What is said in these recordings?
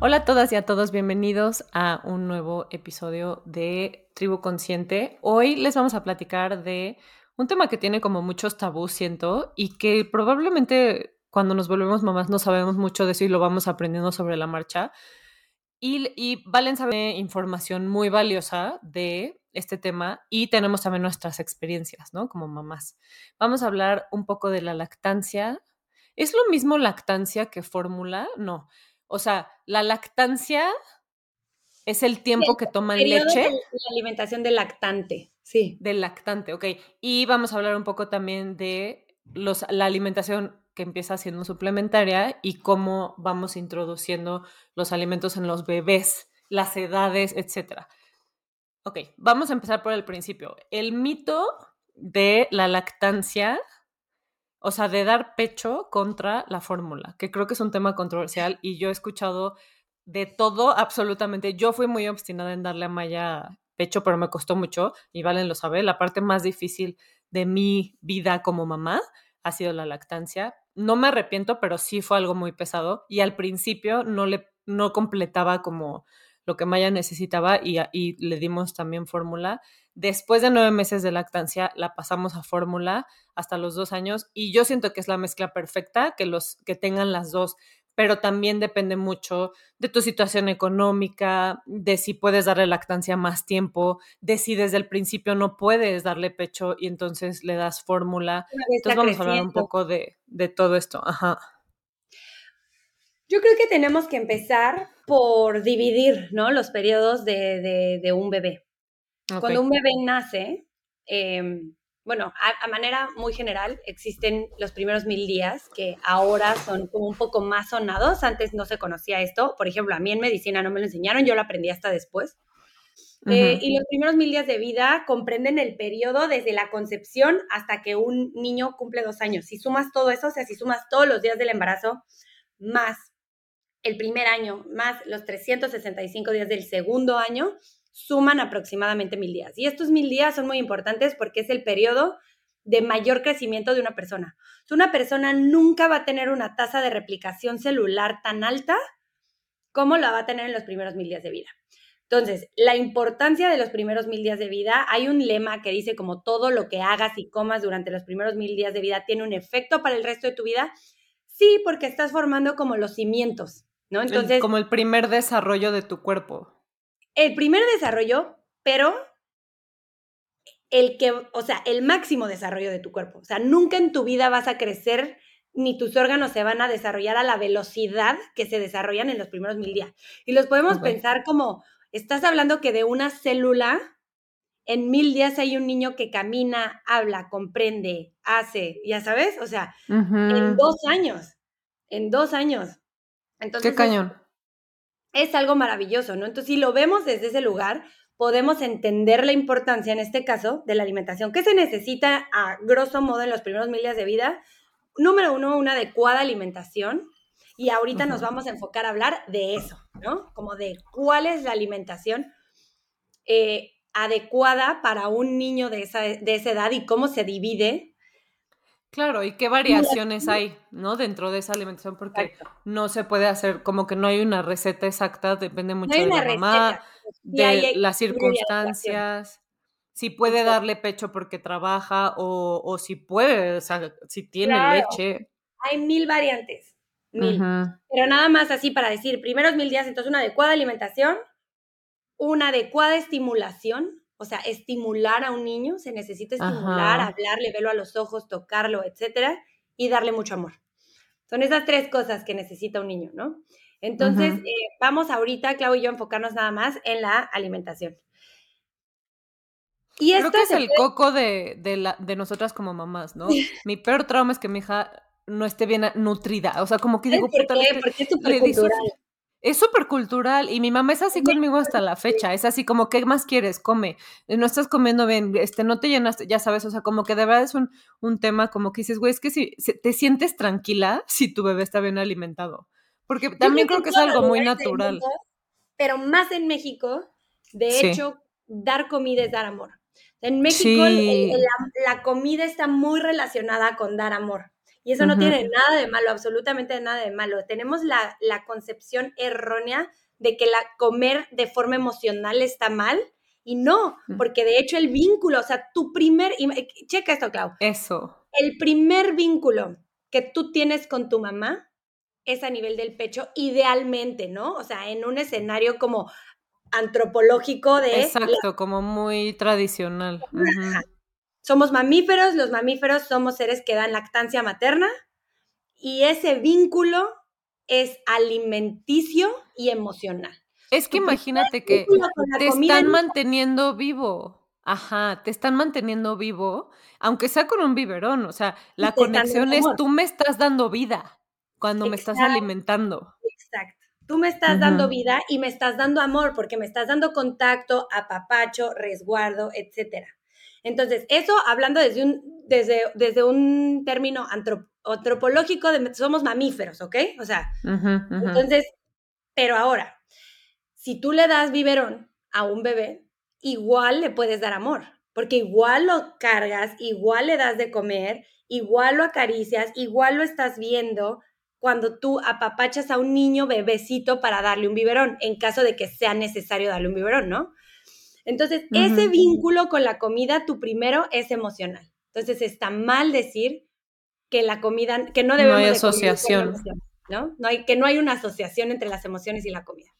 Hola a todas y a todos, bienvenidos a un nuevo episodio de Tribu Consciente. Hoy les vamos a platicar de un tema que tiene como muchos tabús, siento, y que probablemente cuando nos volvemos mamás no sabemos mucho de eso y lo vamos aprendiendo sobre la marcha. Y, y Valen sabe información muy valiosa de este tema y tenemos también nuestras experiencias, ¿no? Como mamás. Vamos a hablar un poco de la lactancia. ¿Es lo mismo lactancia que fórmula? No. O sea, la lactancia es el tiempo que toman leche. De la alimentación del lactante, sí. Del lactante, ok. Y vamos a hablar un poco también de los, la alimentación que empieza siendo suplementaria y cómo vamos introduciendo los alimentos en los bebés, las edades, etc. Ok, vamos a empezar por el principio. El mito de la lactancia o sea, de dar pecho contra la fórmula, que creo que es un tema controversial y yo he escuchado de todo absolutamente. Yo fui muy obstinada en darle a Maya pecho, pero me costó mucho y Valen lo sabe. La parte más difícil de mi vida como mamá ha sido la lactancia. No me arrepiento, pero sí fue algo muy pesado y al principio no le no completaba como lo que Maya necesitaba y, y le dimos también fórmula Después de nueve meses de lactancia, la pasamos a fórmula hasta los dos años y yo siento que es la mezcla perfecta, que, los, que tengan las dos, pero también depende mucho de tu situación económica, de si puedes darle lactancia más tiempo, de si desde el principio no puedes darle pecho y entonces le das fórmula. Entonces vamos a hablar un poco de, todo esto. Ajá. Yo creo que tenemos que empezar por dividir, ¿no? Los periodos de, de un bebé. Cuando un bebé nace, em, bueno, a, manera muy general, existen los primeros mil días que ahora son como un poco más sonados. Antes no se conocía esto. Por ejemplo, a mí en medicina no me lo enseñaron, yo lo aprendí hasta después. Eh, y los primeros mil días de vida comprenden el periodo desde la concepción hasta que un niño cumple dos años. Si sumas todo eso, o sea, si sumas todos los días del embarazo, más el primer año, más los 365 días del segundo año, suman aproximadamente mil días. Y estos mil días son muy importantes porque es el periodo de mayor crecimiento de una persona. Una persona nunca va a tener una tasa de replicación celular tan alta como la va a tener en los primeros mil días de vida. Entonces, la importancia de los primeros mil días de vida, hay un lema que dice como todo lo que hagas y comas durante los primeros mil días de vida tiene un efecto para el resto de tu vida. Sí, porque estás formando como los cimientos, ¿no? Entonces, como el primer desarrollo de tu cuerpo el primer desarrollo, pero el que, o sea, el máximo desarrollo de tu cuerpo. O sea, nunca en tu vida vas a crecer ni tus órganos se van a desarrollar a la velocidad que se desarrollan en los primeros mil días. Y los podemos pensar como, estás hablando que de una célula, en mil días hay un niño que camina, habla, comprende, hace, ya sabes, o sea, en dos años, en dos años. Entonces, Qué cañón es algo maravilloso, ¿no? Entonces, si lo vemos desde ese lugar, podemos entender la importancia, en este caso, de la alimentación. ¿Qué se necesita a grosso modo en los primeros mil días de vida? Número uno, una adecuada alimentación. Y ahorita nos vamos a enfocar a hablar de eso, ¿no? Como de cuál es la alimentación eh, adecuada para un niño de esa, de esa edad y cómo se divide Claro, y qué variaciones hay, ¿no? Dentro de esa alimentación, porque no se puede hacer, como que no hay una receta exacta, depende mucho de la mamá, de las circunstancias, si puede darle pecho porque trabaja o, si puede, o sea, si tiene leche. Hay mil variantes, mil. Pero nada más así para decir, primeros mil días, entonces una adecuada alimentación, una adecuada estimulación, o sea, estimular a un niño, se necesita estimular, hablarle, verlo a los ojos, tocarlo, etcétera, y darle mucho amor. Son esas tres cosas que necesita un niño, ¿no? Entonces, eh, vamos ahorita, Clau y yo, a enfocarnos nada más en la alimentación. Y Creo que es el coco de, de, de nosotras como mamás, ¿no? mi peor trauma es que mi hija no esté bien nutrida. O sea, como que digo, ¿por qué? Porque es súper cultural. Es súper cultural y mi mamá es así conmigo hasta la fecha. Es así como, ¿qué más quieres? Come. No estás comiendo bien, este, no te llenaste, ya sabes, o sea, como que de verdad es un, un tema como que dices, güey, es que si, te sientes tranquila si tu bebé está bien alimentado. Porque también creo que, es algo muy natural. pero más en México, de hecho, dar comida es dar amor. En México la, la comida está muy relacionada con dar amor. Y eso no tiene nada de malo, absolutamente nada de malo. Tenemos la, la concepción errónea de que la comer de forma emocional está mal. Y no, porque de hecho el vínculo, o sea, tu primer, checa esto, Clau. Eso. El primer vínculo que tú tienes con tu mamá es a nivel del pecho, idealmente, ¿no? O sea, en un escenario como antropológico de... Exacto, como muy tradicional. Somos mamíferos, los mamíferos somos seres que dan lactancia materna y ese vínculo es alimenticio y emocional. Es que imagínate que te están manteniendo vivo. Ajá, te están manteniendo vivo, aunque sea con un biberón. O sea, la conexión es tú me estás dando vida cuando me estás alimentando. Exacto. Tú me estás dando vida y me estás dando amor porque me estás dando contacto, apapacho, resguardo, etcétera. Entonces, eso hablando desde un, desde, desde un término antropológico, de, somos mamíferos, ¿ok? O sea, entonces, pero ahora, si tú le das biberón a un bebé, igual le puedes dar amor, porque igual lo cargas, igual le das de comer, igual lo acaricias, igual lo estás viendo cuando tú apapachas a un niño bebecito para darle un biberón, en caso de que sea necesario darle un biberón, ¿no? Entonces, ese vínculo con la comida, tu primero es emocional. Entonces, está mal decir que la comida, que no debemos no hay asociación. ¿no? no hay, que no hay una asociación entre las emociones y la comida.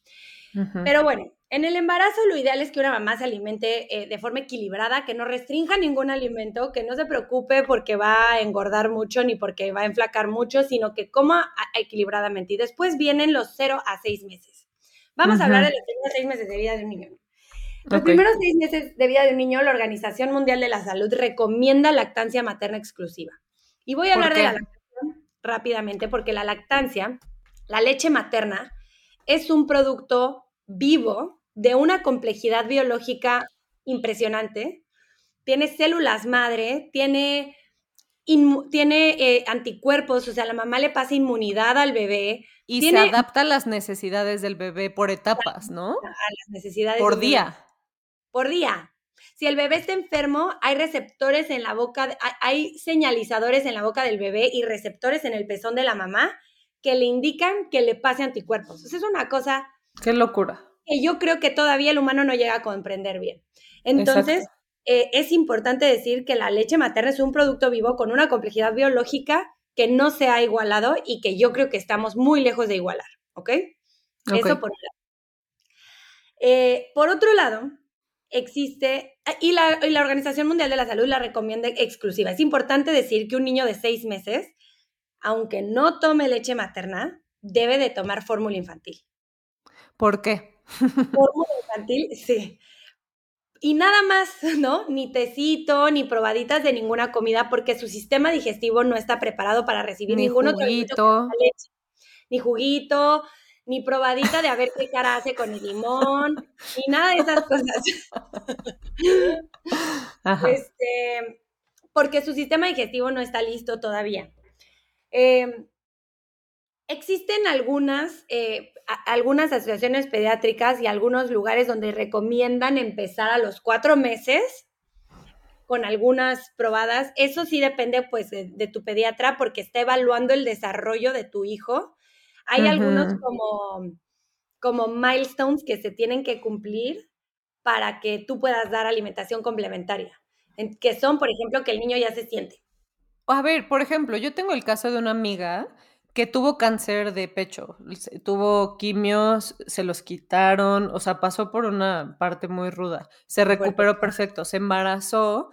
Pero bueno, en el embarazo lo ideal es que una mamá se alimente eh, de forma equilibrada, que no restrinja ningún alimento, que no se preocupe porque va a engordar mucho ni porque va a enflacar mucho, sino que coma equilibradamente. Y después vienen los 0 a 6 meses. Vamos a hablar de los primeros 6 meses de vida de un niño. Los primeros seis meses de vida de un niño, la Organización Mundial de la Salud recomienda lactancia materna exclusiva. Y voy a hablar de la lactancia rápidamente porque la lactancia, la leche materna, es un producto vivo de una complejidad biológica impresionante. Tiene células madre, tiene, tiene eh, anticuerpos, o sea, la mamá le pasa inmunidad al bebé. Y se adapta a las necesidades del bebé por etapas, ¿no? A las necesidades. Por día por día. Si el bebé está enfermo, hay receptores en la boca, hay señalizadores en la boca del bebé y receptores en el pezón de la mamá que le indican que le pase anticuerpos. es una cosa... Qué locura. Que yo creo que todavía el humano no llega a comprender bien. Entonces, eh, es importante decir que la leche materna es un producto vivo con una complejidad biológica que no se ha igualado y que yo creo que estamos muy lejos de igualar, ¿ok? Eso por un lado. Eh, por otro lado, existe, ah, y la, Organización Mundial de la Salud la recomienda exclusiva. Es importante decir que un niño de seis meses, aunque no tome leche materna, debe de tomar fórmula infantil. ¿Por qué? Fórmula infantil, sí. Y nada más, ¿no? Ni tecito, ni probaditas de ninguna comida, porque su sistema digestivo no está preparado para recibir ni ningún juguito. otro leche. Ni juguito, ni probadita de a ver qué cara hace con el limón, ni nada de esas cosas. Este, porque su sistema digestivo no está listo todavía. Em, existen algunas, eh, algunas asociaciones pediátricas y algunos lugares donde recomiendan empezar a los cuatro meses con algunas probadas. Eso sí depende pues de tu pediatra porque está evaluando el desarrollo de tu hijo hay algunos como, como milestones que se tienen que cumplir para que tú puedas dar alimentación complementaria, que son, por ejemplo, que el niño ya se siente. A ver, por ejemplo, yo tengo el caso de una amiga que tuvo cáncer de pecho, tuvo quimios, se los quitaron, o sea, pasó por una parte muy ruda, se recuperó perfecto, se embarazó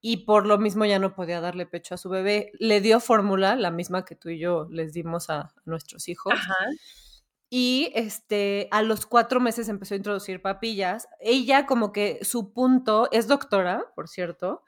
y por lo mismo ya no podía darle pecho a su bebé. Le dio fórmula, la misma que tú y yo les dimos a, nuestros hijos. Y este, a los cuatro meses empezó a introducir papillas. Ella como que su punto, es doctora, por cierto,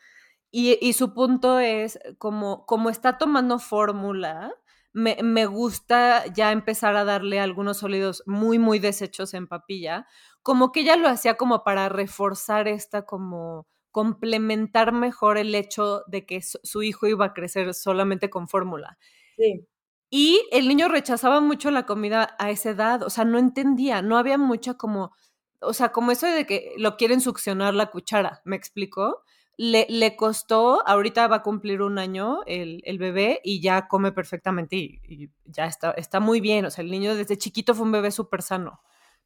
y, su punto es como, como está tomando fórmula, me, me, gusta ya empezar a darle algunos sólidos muy, muy deshechos en papilla, como que ella lo hacía como para reforzar esta como complementar mejor el hecho de que su hijo iba a crecer solamente con fórmula. Sí. Y el niño rechazaba mucho la comida a esa edad, o sea, no entendía, no había mucha como, o sea, como eso de que lo quieren succionar la cuchara, ¿me explicó? le, le, costó, ahorita va a cumplir un año el, el bebé y ya come perfectamente y, y, ya está, está muy bien. O sea, el niño desde chiquito fue un bebé súper sano,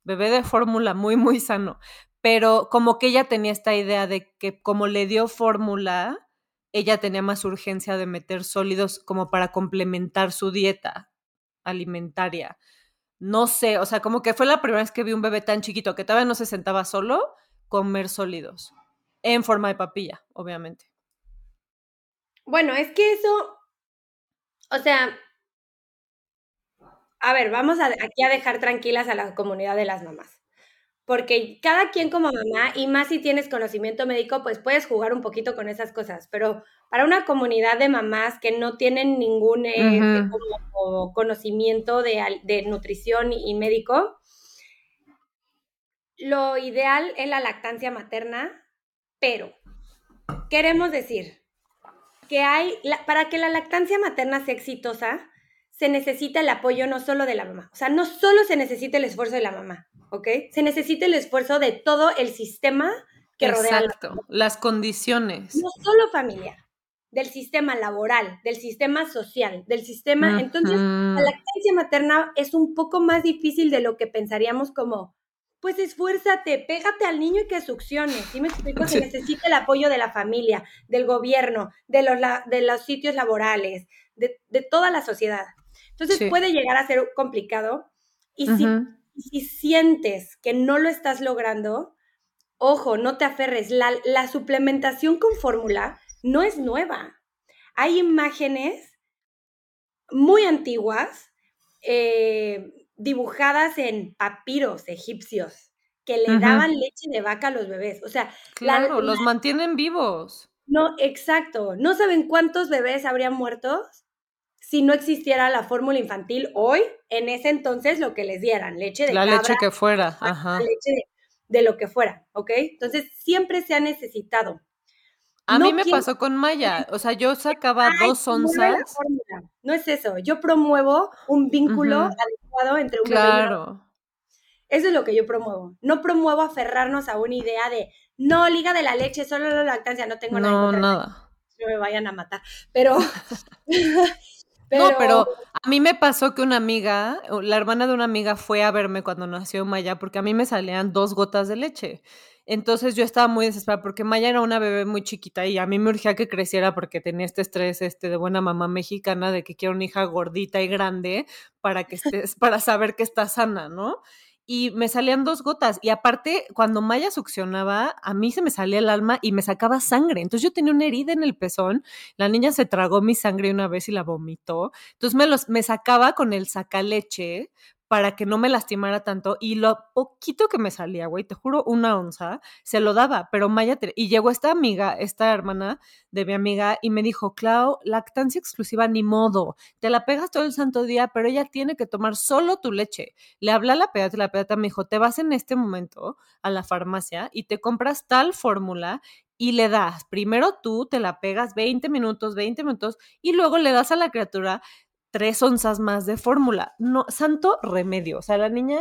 bebé de fórmula muy, muy sano. Pero como que ella tenía esta idea de que como le dio fórmula, ella tenía más urgencia de meter sólidos como para complementar su dieta alimentaria. No sé, o sea, como que fue la primera vez que vi un bebé tan chiquito que todavía no se sentaba solo comer sólidos en forma de papilla, obviamente. Bueno, es que eso, o sea, a ver, vamos a, aquí a dejar tranquilas a la comunidad de las mamás. Porque cada quien como mamá, y más si tienes conocimiento médico, pues puedes jugar un poquito con esas cosas. Pero para una comunidad de mamás que no tienen ningún eh, conocimiento de, de nutrición y médico, lo ideal es la lactancia materna pero, queremos decir que hay, para que la lactancia materna sea exitosa, se necesita el apoyo no solo de la mamá, o sea, no solo se necesita el esfuerzo de la mamá, ¿ok? Se necesita el esfuerzo de todo el sistema que rodea. Exacto, las condiciones. No solo familiar, del sistema laboral, del sistema social, del sistema... Entonces, la lactancia materna es un poco más difícil de lo que pensaríamos como, pues esfuérzate, pégate al niño y que succione. ¿Sí me explico? Se necesita el apoyo de la familia, del gobierno, de los, de los sitios laborales, de, toda la sociedad. Entonces puede llegar a ser complicado. Y si, si, sientes que no lo estás logrando, ojo, no te aferres. La, la suplementación con fórmula no es nueva. Hay imágenes muy antiguas. Eh, dibujadas en papiros egipcios que le daban leche de vaca a los bebés. O sea, claro, los mantienen vivos. No, exacto. No saben cuántos bebés habrían muerto si no existiera la fórmula infantil hoy, en ese entonces lo que les dieran, leche de La leche que fuera, ajá. Leche de, lo que fuera, ¿ok? Entonces siempre se ha necesitado. A mí me pasó con Maya, o sea, yo sacaba dos onzas. No es eso, yo promuevo un vínculo entre un claro. Eso es lo que yo promuevo. No promuevo aferrarnos a una idea de no, liga de la leche, solo la lactancia, no tengo nada. No, nada. No me vayan a matar. Pero, No, pero a mí me pasó que una amiga, la hermana de una amiga fue a verme cuando nació Maya porque a mí me salían dos gotas de leche. Entonces yo estaba muy desesperada porque Maya era una bebé muy chiquita y a mí me urgía que creciera porque tenía este estrés este de buena mamá mexicana de que quiero una hija gordita y grande para que estés para saber que está sana, ¿no? Y me salían dos gotas y aparte cuando Maya succionaba, a mí se me salía el alma y me sacaba sangre. Entonces yo tenía una herida en el pezón, la niña se tragó mi sangre una vez y la vomitó. Entonces me los me sacaba con el sacaleche para que no me lastimara tanto y lo poquito que me salía, güey, te juro, una onza, se lo daba, pero Maya, y llegó esta amiga, esta hermana de mi amiga y me dijo, Clau, lactancia exclusiva ni modo, te la pegas todo el santo día, pero ella tiene que tomar solo tu leche. Le hablé a la pediatra, la pediatra me dijo, te vas en este momento a la farmacia y te compras tal fórmula y le das, primero tú te la pegas 20 minutos, 20 minutos y luego le das a la criatura tres onzas más de fórmula. No, santo remedio. O sea, la niña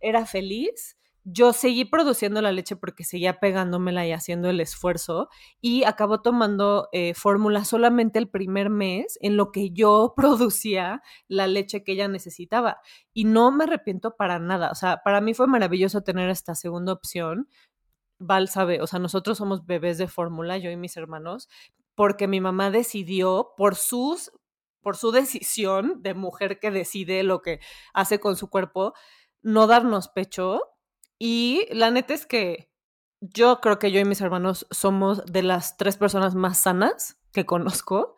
era feliz. Yo seguí produciendo la leche porque seguía pegándomela y haciendo el esfuerzo y acabó tomando eh, fórmula solamente el primer mes en lo que yo producía la leche que ella necesitaba. Y no me arrepiento para nada. O sea, para mí fue maravilloso tener esta segunda opción. Val sabe, o sea, nosotros somos bebés de fórmula, yo y mis hermanos, porque mi mamá decidió por sus por su decisión de mujer que decide lo que hace con su cuerpo, no darnos pecho. Y la neta es que yo creo que yo y mis hermanos somos de las tres personas más sanas que conozco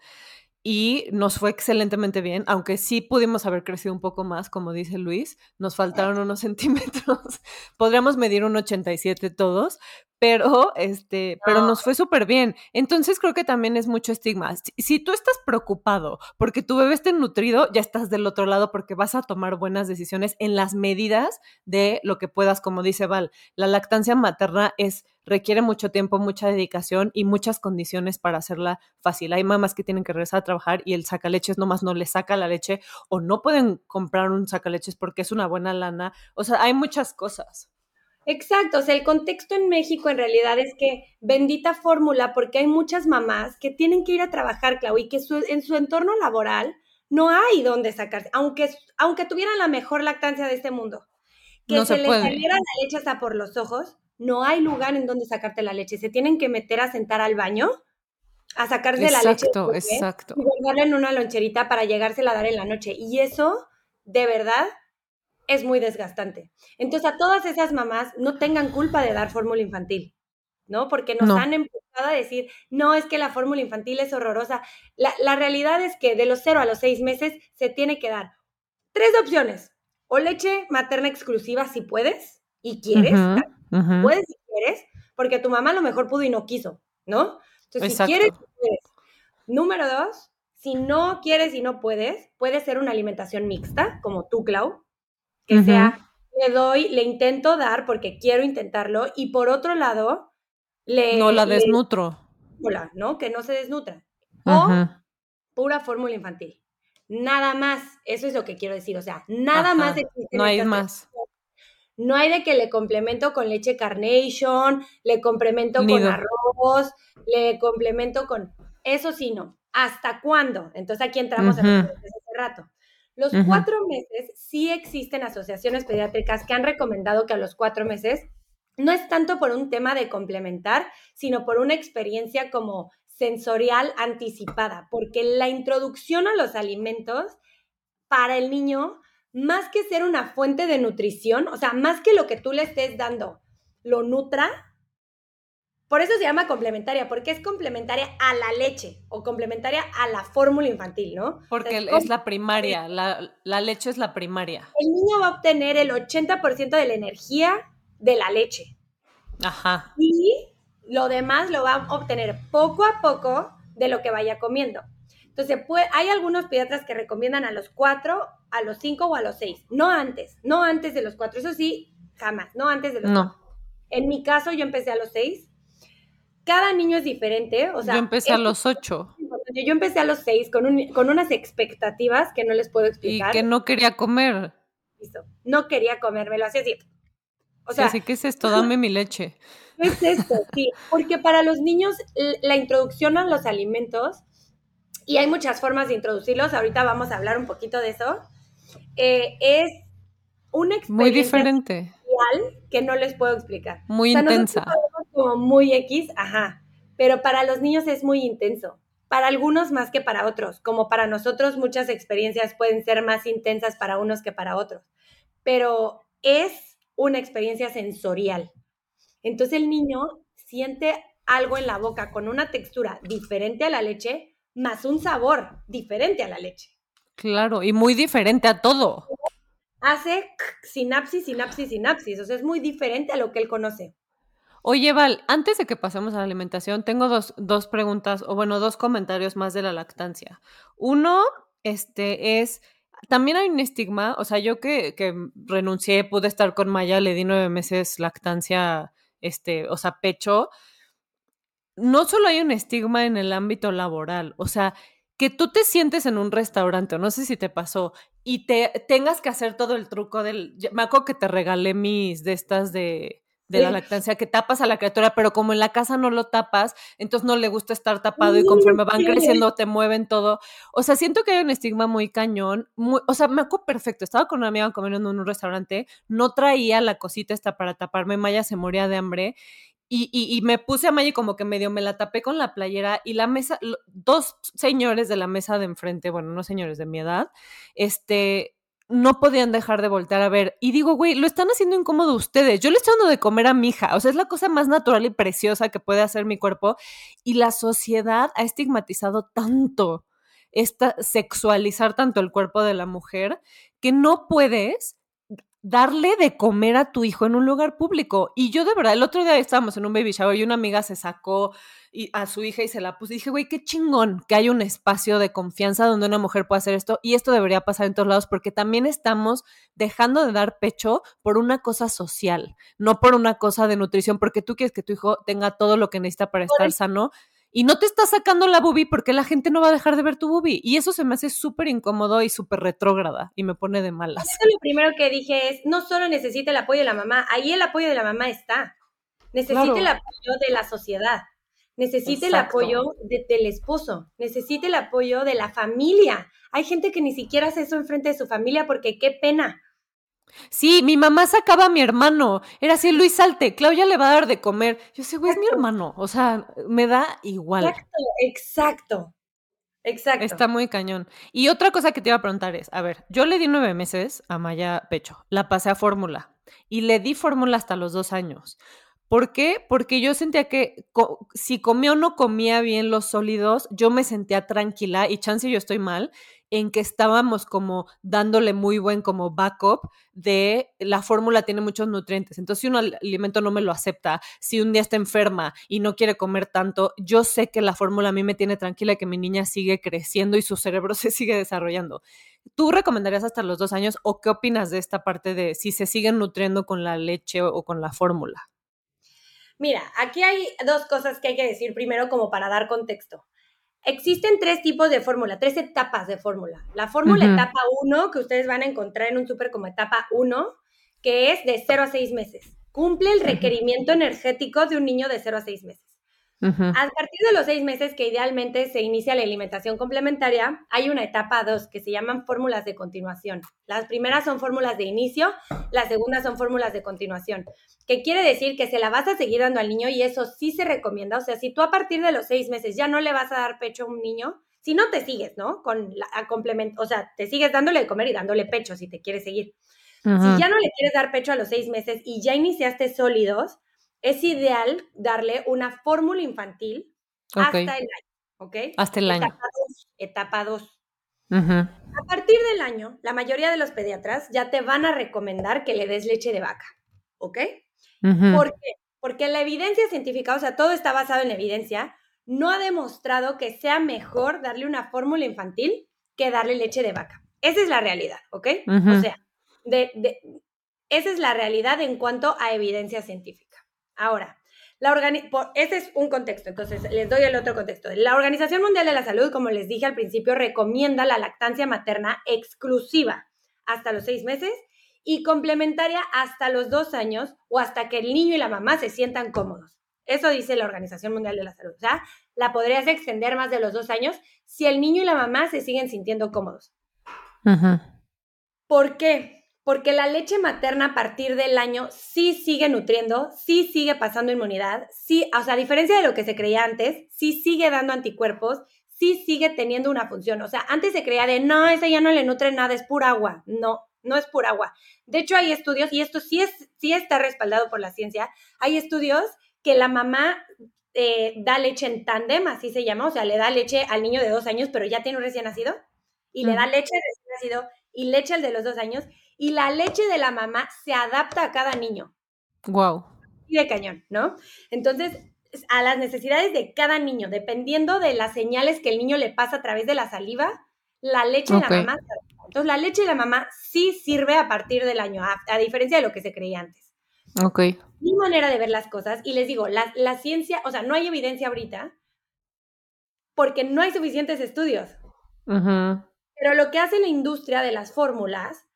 y nos fue excelentemente bien, aunque sí pudimos haber crecido un poco más, como dice Luis, nos faltaron unos centímetros, podríamos medir un 87 todos, pero este, pero nos fue súper bien. Entonces creo que también es mucho estigma. Si, tú estás preocupado porque tu bebé esté nutrido, ya estás del otro lado porque vas a tomar buenas decisiones en las medidas de lo que puedas, como dice Val. La lactancia materna es requiere mucho tiempo, mucha dedicación y muchas condiciones para hacerla fácil. Hay mamás que tienen que regresar a trabajar y el sacaleches nomás no le saca la leche o no pueden comprar un sacaleches porque es una buena lana. O sea, hay muchas cosas. Exacto, o sea, el contexto en México en realidad es que bendita fórmula, porque hay muchas mamás que tienen que ir a trabajar, Clau, y que en su entorno laboral no hay dónde sacarse, aunque, aunque tuvieran la mejor lactancia de este mundo. Que se, les saliera la leche hasta por los ojos, no hay lugar en donde sacarte la leche. Se tienen que meter a sentar al baño, a sacarse la leche. Exacto, exacto. Y guardarla en una loncherita para llegársela a dar en la noche. Y eso, de verdad, es muy desgastante. Entonces, a todas esas mamás no tengan culpa de dar fórmula infantil, ¿no? Porque nos han empezado a decir, no, es que la fórmula infantil es horrorosa. La, realidad es que de los 0 a los 6 meses se tiene que dar tres opciones. O leche materna exclusiva si puedes y quieres, puedes y quieres, porque tu mamá a lo mejor pudo y no quiso, ¿no? Entonces, si quieres, puedes. Número dos, si no quieres y no puedes, puede ser una alimentación mixta, como tú, Clau, que sea, le doy, le intento dar porque quiero intentarlo y por otro lado, le... No la desnutro. ¿no? Que no se desnutra. O pura fórmula infantil. Nada más, eso es lo que quiero decir, o sea, nada más existe. No hay más. No hay de que le complemento con leche carnation, le complemento con arroz, le complemento con... Eso sí, no. ¿Hasta cuándo? Entonces aquí entramos en ese rato. Los cuatro meses sí existen asociaciones pediátricas que han recomendado que a los cuatro meses no es tanto por un tema de complementar, sino por una experiencia como sensorial anticipada, porque la introducción a los alimentos para el niño, más que ser una fuente de nutrición, o sea, más que lo que tú le estés dando lo nutra, por eso se llama complementaria, porque es complementaria a la leche o complementaria a la fórmula infantil, ¿no? Porque es, la primaria, la, leche es la primaria. El niño va a obtener el 80% de la energía de la leche. Ajá. Y lo demás lo va a obtener poco a poco de lo que vaya comiendo. Entonces, hay algunos pediatras que recomiendan a los 4, a los 5 o a los 6. No antes, no antes de los 4. Eso sí, jamás, no antes de los no. En mi caso, yo empecé a los 6 cada niño es diferente. O sea, yo empecé a los ocho. Yo empecé a los seis con, con unas expectativas que no les puedo explicar. Y que no quería comer. No quería comer, me lo hacía así. O sea, ¿qué es esto? Dame mi leche. ¿Qué es esto? Sí, porque para los niños la introducción a los alimentos, y hay muchas formas de introducirlos, ahorita vamos a hablar un poquito de eso, eh, es una experiencia muy diferente que no les puedo explicar. Muy intensa. Como muy X, ajá, pero para los niños es muy intenso. Para algunos más que para otros, como para nosotros muchas experiencias pueden ser más intensas para unos que para otros, pero es una experiencia sensorial. Entonces el niño siente algo en la boca con una textura diferente a la leche, más un sabor diferente a la leche. Claro, y muy diferente a todo hace sinapsis, sinapsis, sinapsis. O sea, es muy diferente a lo que él conoce. Oye, Val, antes de que pasemos a la alimentación, tengo dos, dos preguntas, o bueno, dos comentarios más de la lactancia. Uno, este, es, también hay un estigma, o sea, yo que, que renuncié, pude estar con Maya, le di nueve meses lactancia, este, o sea, pecho. No solo hay un estigma en el ámbito laboral, o sea, que tú te sientes en un restaurante, no sé si te pasó, y te tengas que hacer todo el truco del... Me acuerdo que te regalé mis de estas de, de la lactancia, que tapas a la criatura, pero como en la casa no lo tapas, entonces no le gusta estar tapado y conforme van creciendo te mueven todo. O sea, siento que hay un estigma muy cañón. Muy, o sea, me acuerdo perfecto. Estaba con una amiga comiendo en un restaurante, no traía la cosita esta para taparme, Maya se moría de hambre y, y, me puse a Maggie como que medio me la tapé con la playera y la mesa, dos señores de la mesa de enfrente, bueno, no señores de mi edad, este, no podían dejar de voltear a ver. Y digo, güey, lo están haciendo incómodo ustedes. Yo le estoy dando de comer a mi hija. O sea, es la cosa más natural y preciosa que puede hacer mi cuerpo. Y la sociedad ha estigmatizado tanto esta sexualizar tanto el cuerpo de la mujer que no puedes darle de comer a tu hijo en un lugar público. Y yo de verdad, el otro día estábamos en un baby shower y una amiga se sacó a su hija y se la puso. Y dije, güey, qué chingón que hay un espacio de confianza donde una mujer puede hacer esto. Y esto debería pasar en todos lados porque también estamos dejando de dar pecho por una cosa social, no por una cosa de nutrición, porque tú quieres que tu hijo tenga todo lo que necesita para estar sano. Y no te estás sacando la boobie porque la gente no va a dejar de ver tu boobie. Y eso se me hace súper incómodo y súper retrógrada y me pone de malas. lo primero que dije es, no solo necesita el apoyo de la mamá, ahí el apoyo de la mamá está. Necesita el apoyo de la sociedad. Necesita el apoyo del esposo. Necesita el apoyo de la familia. Hay gente que ni siquiera hace eso enfrente de su familia porque qué pena. Sí, mi mamá sacaba a mi hermano. Era así, Luis Salte, Claudia le va a dar de comer. Yo sé, güey, es mi hermano. O sea, me da igual. Exacto, exacto. Exacto. Está muy cañón. Y otra cosa que te iba a preguntar es, a ver, yo le di nueve meses a Maya Pecho, la pasé a fórmula y le di fórmula hasta los dos años. ¿Por qué? Porque yo sentía que si comía o no comía bien los sólidos, yo me sentía tranquila y chance yo estoy mal en que estábamos como dándole muy buen como backup de la fórmula tiene muchos nutrientes. Entonces, si un alimento no me lo acepta, si un día está enferma y no quiere comer tanto, yo sé que la fórmula a mí me tiene tranquila que mi niña sigue creciendo y su cerebro se sigue desarrollando. ¿Tú recomendarías hasta los dos años o qué opinas de esta parte de si se siguen nutriendo con la leche o con la fórmula? Mira, aquí hay dos cosas que hay que decir primero como para dar contexto. Existen tres tipos de fórmula, tres etapas de fórmula. La fórmula etapa 1, que ustedes van a encontrar en un súper como etapa 1, que es de 0 a 6 meses. Cumple el requerimiento energético de un niño de 0 a 6 meses. A partir de los seis meses que idealmente se inicia la alimentación complementaria, hay una etapa 2 que se llaman fórmulas de continuación. Las primeras son fórmulas de inicio, las segundas son fórmulas de continuación, que quiere decir que se la vas a seguir dando al niño y eso sí se recomienda. O sea, si tú a partir de los seis meses ya no le vas a dar pecho a un niño, si no te sigues, ¿no? Con la complemento, o sea, te sigues dándole de comer y dándole pecho si te quieres seguir. Si ya no le quieres dar pecho a los seis meses y ya iniciaste sólidos, es ideal darle una fórmula infantil hasta el año, ¿ok? Hasta el año. Etapa 2. A partir del año, la mayoría de los pediatras ya te van a recomendar que le des leche de vaca, ¿ok? ¿Por qué? Porque la evidencia científica, o sea, todo está basado en evidencia, no ha demostrado que sea mejor darle una fórmula infantil que darle leche de vaca. Esa es la realidad, ¿ok? O sea, esa es la realidad en cuanto a evidencia científica. Ahora, la ese es un contexto, entonces les doy el otro contexto. La Organización Mundial de la Salud, como les dije al principio, recomienda la lactancia materna exclusiva hasta los seis meses y complementaria hasta los dos años o hasta que el niño y la mamá se sientan cómodos. Eso dice la Organización Mundial de la Salud. O sea, la podrías extender más de los dos años si el niño y la mamá se siguen sintiendo cómodos. ¿Por qué? Porque la leche materna a partir del año sí sigue nutriendo, sí sigue pasando inmunidad, sí, o sea, a diferencia de lo que se creía antes, sí sigue dando anticuerpos, sí sigue teniendo una función. O sea, antes se creía de, no, esa ya no le nutre nada, es pura agua. No, no es pura agua. De hecho, hay estudios, y esto sí, es, sí está respaldado por la ciencia, hay estudios que la mamá eh, da leche en tándem, así se llama, o sea, le da leche al niño de dos años, pero ya tiene un recién nacido, y le da leche al recién nacido y leche al de los dos años, y la leche de la mamá se adapta a cada niño. Wow. Y de cañón, ¿no? Entonces, a las necesidades de cada niño, dependiendo de las señales que el niño le pasa a través de la saliva, la leche de la mamá. Entonces, la leche de la mamá sí sirve a partir del año, a, diferencia de lo que se creía antes. Ok. Mi manera de ver las cosas, y les digo, la, la ciencia, o sea, no hay evidencia ahorita porque no hay suficientes estudios. Pero lo que hace la industria de las fórmulas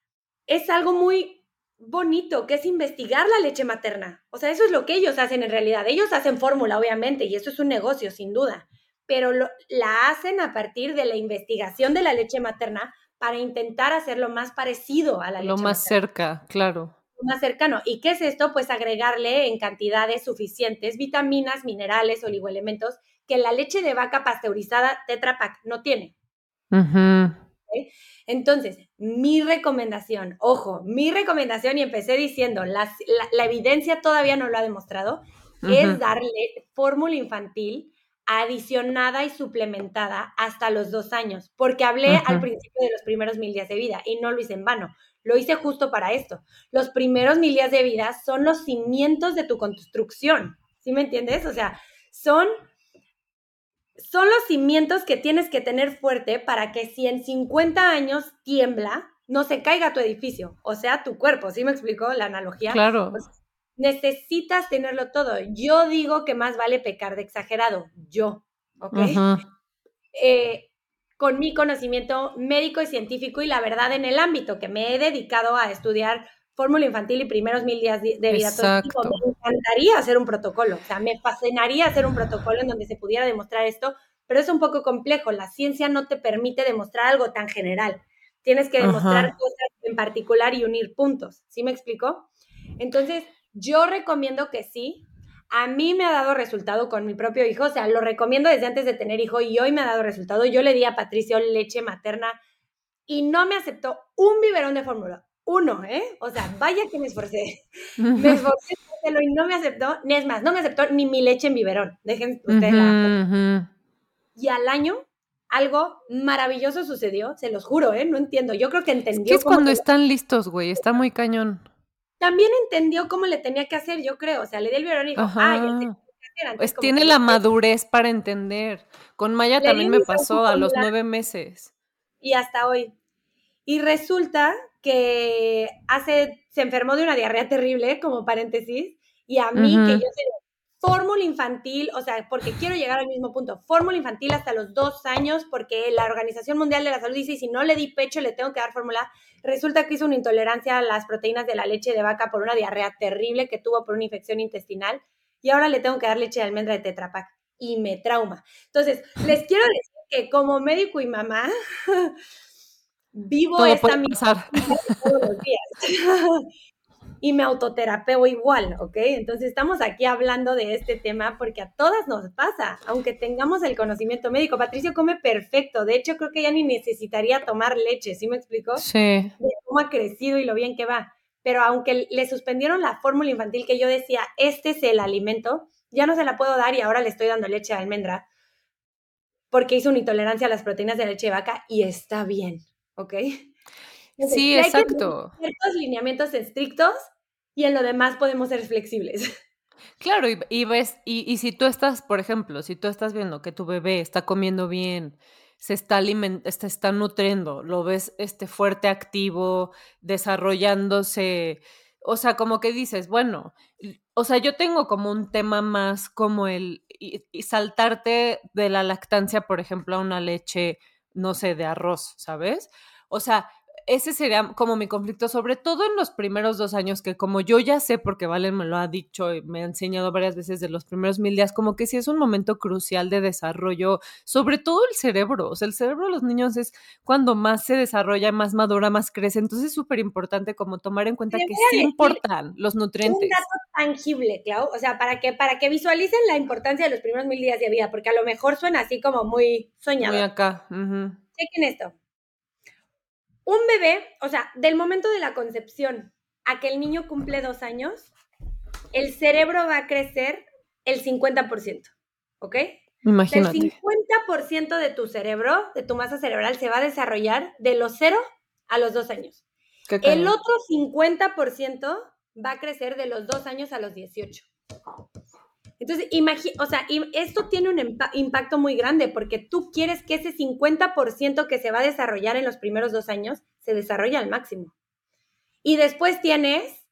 es algo muy bonito, que es investigar la leche materna. O sea, eso es lo que ellos hacen en realidad. Ellos hacen fórmula, obviamente, y eso es un negocio, sin duda, pero la hacen a partir de la investigación de la leche materna para intentar hacerlo más parecido a la leche Lo más cerca, claro. Lo más cercano. ¿Y qué es esto? Pues agregarle en cantidades suficientes vitaminas, minerales, oligoelementos que la leche de vaca pasteurizada Tetra Pak no tiene. Entonces, mi recomendación, ojo, mi recomendación, y empecé diciendo, la, evidencia todavía no lo ha demostrado, es darle fórmula infantil adicionada y suplementada hasta los dos años, porque hablé al principio de los primeros mil días de vida y no lo hice en vano, lo hice justo para esto. Los primeros mil días de vida son los cimientos de tu construcción, ¿sí me entiendes? O sea, son son los cimientos que tienes que tener fuerte para que si en 50 años tiembla, no se caiga tu edificio, o sea, tu cuerpo. ¿Sí me explicó la analogía? Claro. Pues, necesitas tenerlo todo. Yo digo que más vale pecar de exagerado, yo. ¿ok? Eh, con mi conocimiento médico y científico y la verdad en el ámbito que me he dedicado a estudiar fórmula infantil y primeros mil días de vida. Exacto. me encantaría hacer un protocolo, o sea, me fascinaría hacer un protocolo en donde se pudiera demostrar esto, pero es un poco complejo. La ciencia no te permite demostrar algo tan general. Tienes que demostrar cosas en particular y unir puntos. ¿Sí me explico? Entonces, yo recomiendo que sí. A mí me ha dado resultado con mi propio hijo, o sea, lo recomiendo desde antes de tener hijo y hoy me ha dado resultado. Yo le di a Patricio leche materna y no me aceptó un biberón de fórmula. Uno, ¿eh? O sea, vaya que me esforcé. Me esforcé y no me aceptó. Ni es más, no me aceptó ni mi leche en biberón. Dejen ustedes la. Y al año algo maravilloso sucedió, se los juro, ¿eh? No entiendo. Yo creo que entendió. Es es cuando están listos, güey, está muy cañón. También entendió cómo le tenía que hacer, yo creo. O sea, le di el biberón y dijo, ah, ya Pues tiene la madurez para entender. Con Maya también me pasó a los nueve meses. Y hasta hoy. Y resulta que hace, se enfermó de una diarrea terrible, como paréntesis, y a mí, que yo sé fórmula infantil, o sea, porque quiero llegar al mismo punto, fórmula infantil hasta los dos años, porque la Organización Mundial de la Salud dice, si no le di pecho, le tengo que dar fórmula. Resulta que hizo una intolerancia a las proteínas de la leche de vaca por una diarrea terrible que tuvo por una infección intestinal, y ahora le tengo que dar leche de almendra de Tetra y me trauma. Entonces, les quiero decir que como médico y mamá, vivo esta misma todos los días. y me autoterapeo igual, ¿ok? Entonces estamos aquí hablando de este tema porque a todas nos pasa, aunque tengamos el conocimiento médico. Patricio come perfecto, de hecho creo que ya ni necesitaría tomar leche, ¿sí me explico? Sí. De cómo ha crecido y lo bien que va. Pero aunque le suspendieron la fórmula infantil que yo decía, este es el alimento, ya no se la puedo dar y ahora le estoy dando leche de almendra porque hizo una intolerancia a las proteínas de leche de vaca y está bien, ¿ok? sí, exacto. ciertos lineamientos estrictos y en lo demás podemos ser flexibles. Claro, y, ves, y, si tú estás, por ejemplo, si tú estás viendo que tu bebé está comiendo bien, se está alimentando, se está nutriendo, lo ves este fuerte, activo, desarrollándose, o sea, como que dices, bueno, o sea, yo tengo como un tema más como el y saltarte de la lactancia, por ejemplo, a una leche, no sé, de arroz, ¿sabes? O sea, ese sería como mi conflicto, sobre todo en los primeros dos años, que como yo ya sé, porque Valen me lo ha dicho y me ha enseñado varias veces de los primeros mil días, como que sí es un momento crucial de desarrollo, sobre todo el cerebro. O sea, el cerebro de los niños es cuando más se desarrolla, más madura, más crece. Entonces es súper importante como tomar en cuenta que sí importan los nutrientes. Un dato tangible, Clau, o sea, para que, para que visualicen la importancia de los primeros mil días de vida, porque a lo mejor suena así como muy soñado. Muy acá. Chequen esto un bebé, o sea, del momento de la concepción a que el niño cumple dos años, el cerebro va a crecer el 50%, ¿ok? Imagínate. El 50% de tu cerebro, de tu masa cerebral, se va a desarrollar de los cero a los dos años. El otro 50% va a crecer de los dos años a los 18. Entonces, o sea, esto tiene un impacto muy grande porque tú quieres que ese 50% que se va a desarrollar en los primeros dos años se desarrolle al máximo. Y después tienes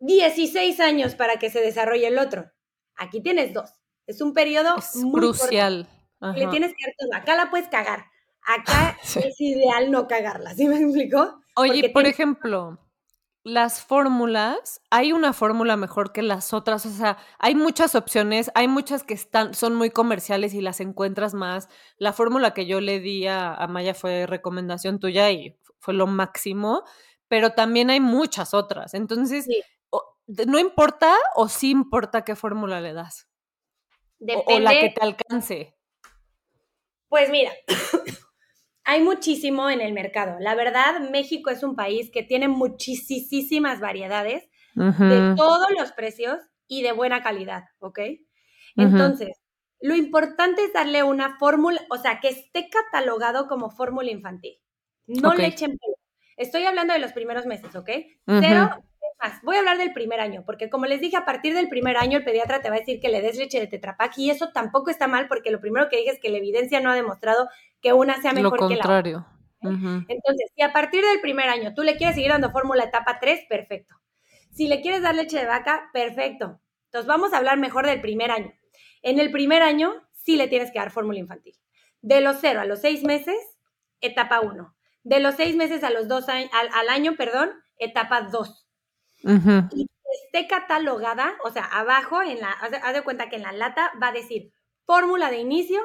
16 años para que se desarrolle el otro. Aquí tienes dos. Es un periodo muy crucial. Le tienes que dar todo. Acá la puedes cagar. Acá es ideal no cagarla. ¿Sí me explicó? Oye, por ejemplo, las fórmulas, hay una fórmula mejor que las otras, o sea, hay muchas opciones, hay muchas que están, son muy comerciales y las encuentras más. La fórmula que yo le di a, Maya fue recomendación tuya y fue lo máximo, pero también hay muchas otras. Entonces, no importa o sí importa qué fórmula le das. o la que te alcance. Pues mira, hay muchísimo en el mercado. La verdad, México es un país que tiene muchísimas variedades de todos los precios y de buena calidad, ¿ok? Entonces, lo importante es darle una fórmula, o sea, que esté catalogado como fórmula infantil. No le echen Estoy hablando de los primeros meses, ¿ok? Cero más, voy a hablar del primer año, porque como les dije, a partir del primer año el pediatra te va a decir que le des leche de tetrapac y eso tampoco está mal porque lo primero que dije es que la evidencia no ha demostrado que una sea mejor que la otra. Entonces, si a partir del primer año tú le quieres seguir dando fórmula etapa 3, perfecto. Si le quieres dar leche de vaca, perfecto. Entonces vamos a hablar mejor del primer año. En el primer año, sí le tienes que dar fórmula infantil. De los 0 a los 6 meses, etapa 1. De los 6 meses a los 2 años, al, año, perdón, etapa 2. Y esté catalogada, o sea, abajo, en la, haz de cuenta que en la lata va a decir fórmula de inicio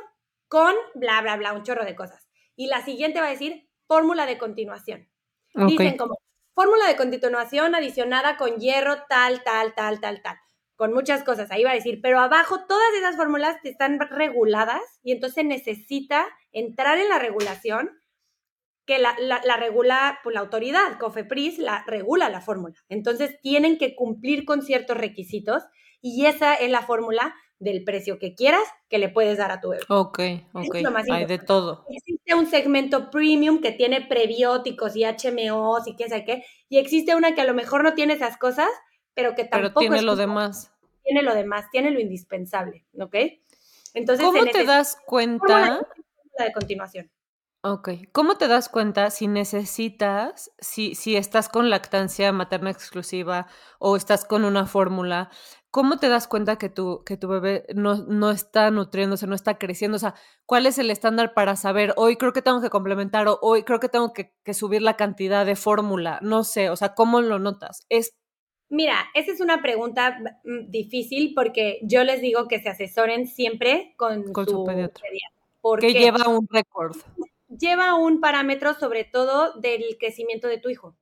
con bla, bla, bla, un chorro de cosas. Y la siguiente va a decir fórmula de continuación. Dicen como fórmula de continuación adicionada con hierro, tal, tal, tal, tal, tal con muchas cosas, ahí va a decir, pero abajo todas esas fórmulas están reguladas y entonces necesita entrar en la regulación que la, regula pues, la autoridad, COFEPRIS la regula la fórmula. Entonces tienen que cumplir con ciertos requisitos y esa es la fórmula del precio que quieras que le puedes dar a tu bebé. Ok, ok, hay de todo. Existe un segmento premium que tiene prebióticos y HMOs y qué sé qué, y existe una que a lo mejor no tiene esas cosas, pero que tampoco... Pero tiene lo demás. Tiene lo demás, tiene lo indispensable, ¿ok? Entonces, ¿cómo te das cuenta? La de continuación. Ok, ¿cómo te das cuenta si necesitas, si, si estás con lactancia materna exclusiva o estás con una fórmula, ¿cómo te das cuenta que tu, que tu bebé no, no, está nutriéndose, no está creciendo? O sea, ¿cuál es el estándar para saber, hoy creo que tengo que complementar o hoy creo que tengo que, que subir la cantidad de fórmula? No sé, o sea, ¿cómo lo notas? ¿Es Mira, esa es una pregunta mm, difícil porque yo les digo que se asesoren siempre con, su, pediatra. porque lleva un récord. Lleva un parámetro sobre todo del crecimiento de tu hijo.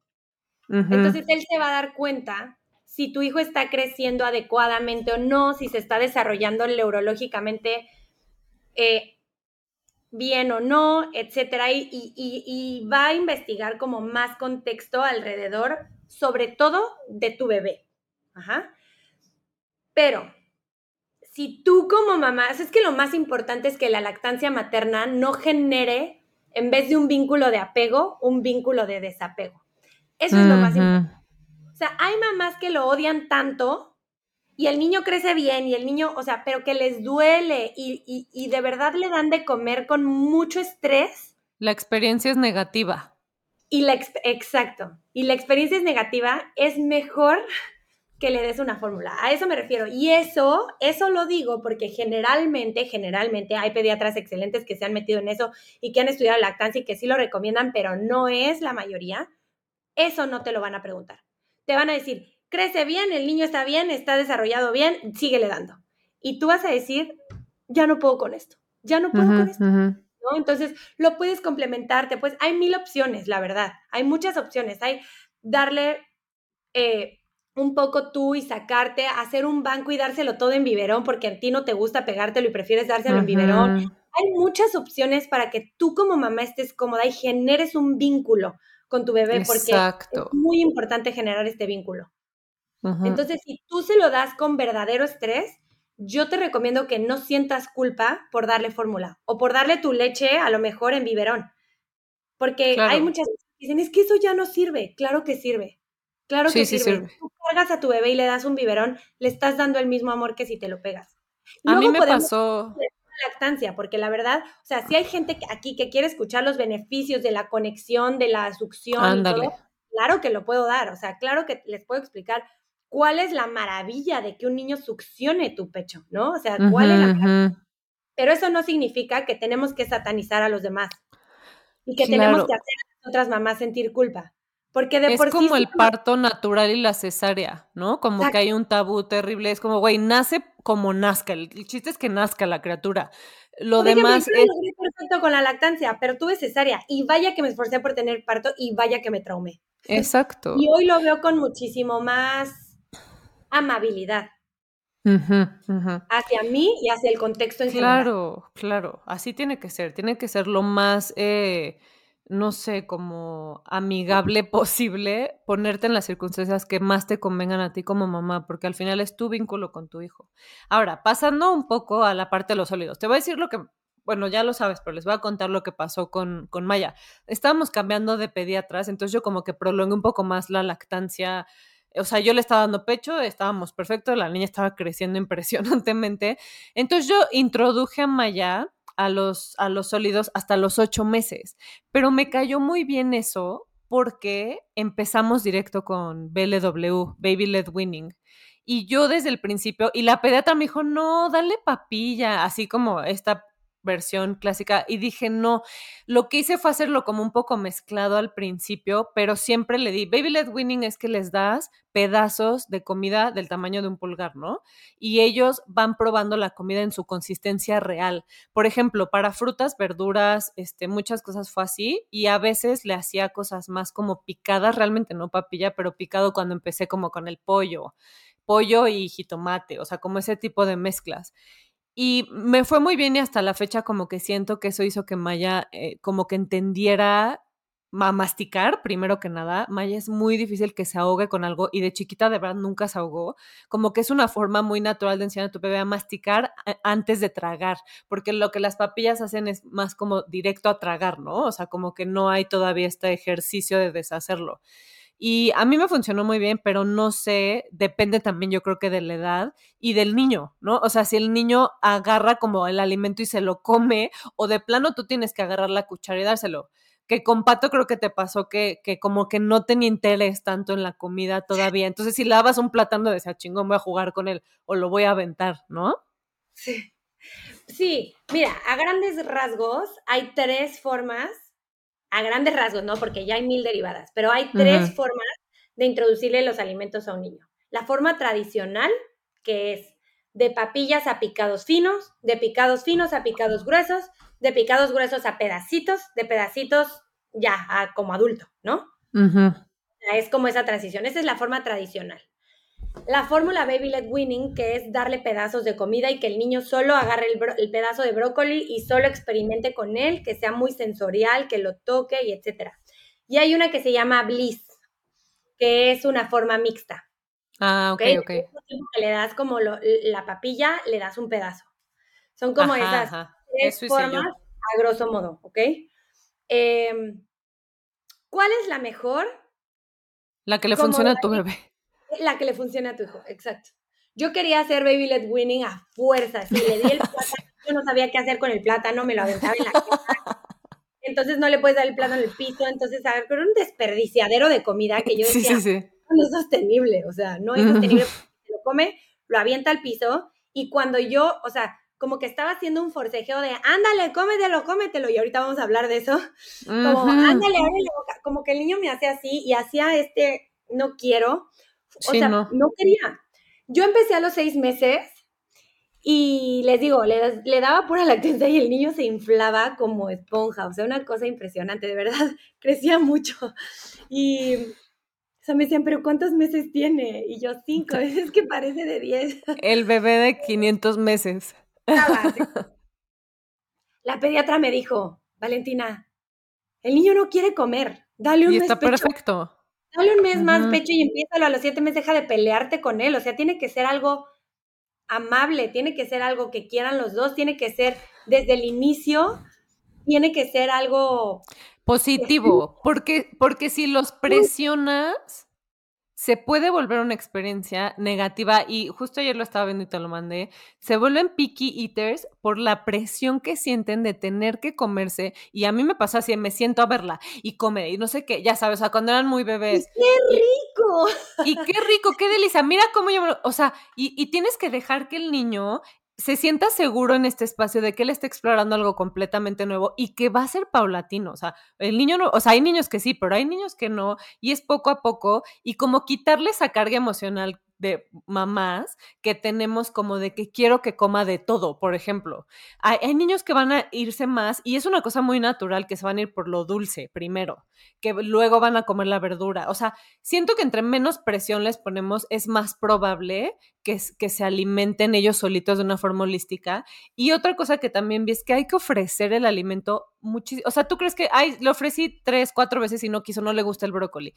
Entonces él se va a dar cuenta si tu hijo está creciendo adecuadamente o no, si se está desarrollando neurológicamente eh, bien o no, etcétera, y, y, va a investigar como más contexto alrededor sobre todo de tu bebé. Ajá. Pero si tú como mamá, es que lo más importante es que la lactancia materna no genere, en vez de un vínculo de apego, un vínculo de desapego. Eso es lo más importante. O sea, hay mamás que lo odian tanto y el niño crece bien y el niño, o sea, pero que les duele y, y de verdad le dan de comer con mucho estrés. La experiencia es negativa. Y la, exacto. Y la experiencia es negativa, es mejor que le des una fórmula. A eso me refiero. Y eso, eso lo digo porque generalmente, generalmente hay pediatras excelentes que se han metido en eso y que han estudiado lactancia y que sí lo recomiendan, pero no es la mayoría. Eso no te lo van a preguntar. Te van a decir, crece bien, el niño está bien, está desarrollado bien, síguele dando. Y tú vas a decir, ya no puedo con esto, ya no puedo con esto. Entonces, lo puedes complementarte, pues hay mil opciones, la verdad, hay muchas opciones, hay darle eh, un poco tú y sacarte, hacer un banco y dárselo todo en biberón porque a ti no te gusta pegártelo y prefieres dárselo en biberón. Hay muchas opciones para que tú como mamá estés cómoda y generes un vínculo con tu bebé porque es muy importante generar este vínculo. Entonces, si tú se lo das con verdadero estrés, yo te recomiendo que no sientas culpa por darle fórmula o por darle tu leche a lo mejor en biberón. Porque hay muchas que dicen, es que eso ya no sirve. Claro que sirve. Claro que sirve. Tú cargas a tu bebé y le das un biberón, le estás dando el mismo amor que si te lo pegas. a mí me pasó lactancia, porque la verdad, o sea, si hay gente aquí que quiere escuchar los beneficios de la conexión, de la succión y todo, claro que lo puedo dar, o sea, claro que les puedo explicar cuál es la maravilla de que un niño succione tu pecho, ¿no? O sea, cuál es la Pero eso no significa que tenemos que satanizar a los demás y que tenemos que hacer a otras mamás sentir culpa. Porque de es por como el parto natural y la cesárea, ¿no? Como que hay un tabú terrible. Es como, güey, nace como nazca. El, chiste es que nazca la criatura. Lo demás es. perfecto con la lactancia, pero tuve cesárea y vaya que me esforcé por tener parto y vaya que me traumé. Exacto. y hoy lo veo con muchísimo más amabilidad. Hacia mí y hacia el contexto en general. Claro, claro, así tiene que ser, tiene que ser lo más, eh, no sé, como amigable posible, ponerte en las circunstancias que más te convengan a ti como mamá, porque al final es tu vínculo con tu hijo. Ahora, pasando un poco a la parte de los sólidos, te voy a decir lo que, bueno, ya lo sabes, pero les voy a contar lo que pasó con, con Maya. Estábamos cambiando de pediatras, entonces yo como que prolongué un poco más la lactancia o sea, yo le estaba dando pecho, estábamos perfectos, la niña estaba creciendo impresionantemente. Entonces yo introduje a Maya a los, a los sólidos hasta los ocho meses, pero me cayó muy bien eso porque empezamos directo con BLW, Baby Led Winning. Y yo desde el principio, y la pediatra me dijo, no, dale papilla, así como esta versión clásica y dije, no, lo que hice fue hacerlo como un poco mezclado al principio, pero siempre le di, baby led winning es que les das pedazos de comida del tamaño de un pulgar, ¿no? Y ellos van probando la comida en su consistencia real. Por ejemplo, para frutas, verduras, este, muchas cosas fue así y a veces le hacía cosas más como picadas, realmente no papilla, pero picado cuando empecé como con el pollo pollo y jitomate, o sea, como ese tipo de mezclas. Y me fue muy bien y hasta la fecha como que siento que eso hizo que Maya eh, como que entendiera masticar, primero que nada. Maya es muy difícil que se ahogue con algo y de chiquita de verdad nunca se ahogó. Como que es una forma muy natural de enseñar a tu bebé a masticar antes de tragar, porque lo que las papillas hacen es más como directo a tragar, ¿no? O sea, como que no hay todavía este ejercicio de deshacerlo. Y a mí me funcionó muy bien, pero no sé, depende también yo creo que de la edad y del niño, ¿no? O sea, si el niño agarra como el alimento y se lo come, o de plano tú tienes que agarrar la cuchara y dárselo. Que con Pato creo que te pasó que, que como que no tenía interés tanto en la comida todavía. Entonces, si lavas un plátano, decía, chingón, voy a jugar con él o lo voy a aventar, ¿no? Sí. Sí, mira, a grandes rasgos hay tres formas a grandes rasgos, ¿no? Porque ya hay mil derivadas, pero hay tres formas de introducirle los alimentos a un niño. La forma tradicional, que es de papillas a picados finos, de picados finos a picados gruesos, de picados gruesos a pedacitos, de pedacitos ya a como adulto, ¿no? Es como esa transición. Esa es la forma tradicional la fórmula Baby Led Winning, que es darle pedazos de comida y que el niño solo agarre el, pedazo de brócoli y solo experimente con él, que sea muy sensorial, que lo toque y etcétera. Y hay una que se llama Bliss, que es una forma mixta. Ah, ok, ok. Que le das como la papilla, le das un pedazo. Son como esas tres formas a grosso modo, ¿ok? Em, ¿Cuál es la mejor? La que le funciona a tu bebé la que le funcione a tu hijo, exacto. Yo quería hacer Baby Led Winning a fuerza, si le di el plátano, yo no sabía qué hacer con el plátano, me lo aventaba en la casa. Entonces no le puedes dar el plátano en el piso, entonces, a ver, pero un desperdiciadero de comida que yo decía, no es sostenible, o sea, no es sostenible, se lo come, lo avienta al piso, y cuando yo, o sea, como que estaba haciendo un forcejeo de, ándale, cómetelo, cómetelo, y ahorita vamos a hablar de eso, como, ándale, ándale, como que el niño me hacía así, y hacía este, no quiero, o sea, no. quería. Yo empecé a los seis meses y les digo, le, le daba pura lactancia y el niño se inflaba como esponja, o sea, una cosa impresionante, de verdad, crecía mucho. Y, o sea, me decían, pero ¿cuántos meses tiene? Y yo, cinco, es que parece de diez. El bebé de 500 meses. La pediatra me dijo, Valentina, el niño no quiere comer, dale un Y está perfecto. Dale un mes más pecho y empieza a los siete meses, deja de pelearte con él. O sea, tiene que ser algo amable, tiene que ser algo que quieran los dos, tiene que ser desde el inicio, tiene que ser algo positivo, porque, porque si los presionas, se puede volver una experiencia negativa y justo ayer lo estaba viendo y te lo mandé, se vuelven picky eaters por la presión que sienten de tener que comerse y a mí me pasa así, me siento a verla y come y no sé qué, ya sabes, o sea, cuando eran muy bebés. ¡Qué rico! Y, qué rico, qué delicia, mira cómo yo, o sea, y, y tienes que dejar que el niño se sienta seguro en este espacio de que él está explorando algo completamente nuevo y que va a ser paulatino. O sea, el niño no, o sea, hay niños que sí, pero hay niños que no, y es poco a poco, y como quitarle esa carga emocional de mamás que tenemos como de que quiero que coma de todo, por ejemplo. Hay, niños que van a irse más y es una cosa muy natural que se van a ir por lo dulce primero, que luego van a comer la verdura. O sea, siento que entre menos presión les ponemos es más probable que, se alimenten ellos solitos de una forma holística. Y otra cosa que también vi es que hay que ofrecer el alimento muchísimo. O sea, tú crees que ay, le ofrecí tres, cuatro veces y no quiso, no le gusta el brócoli.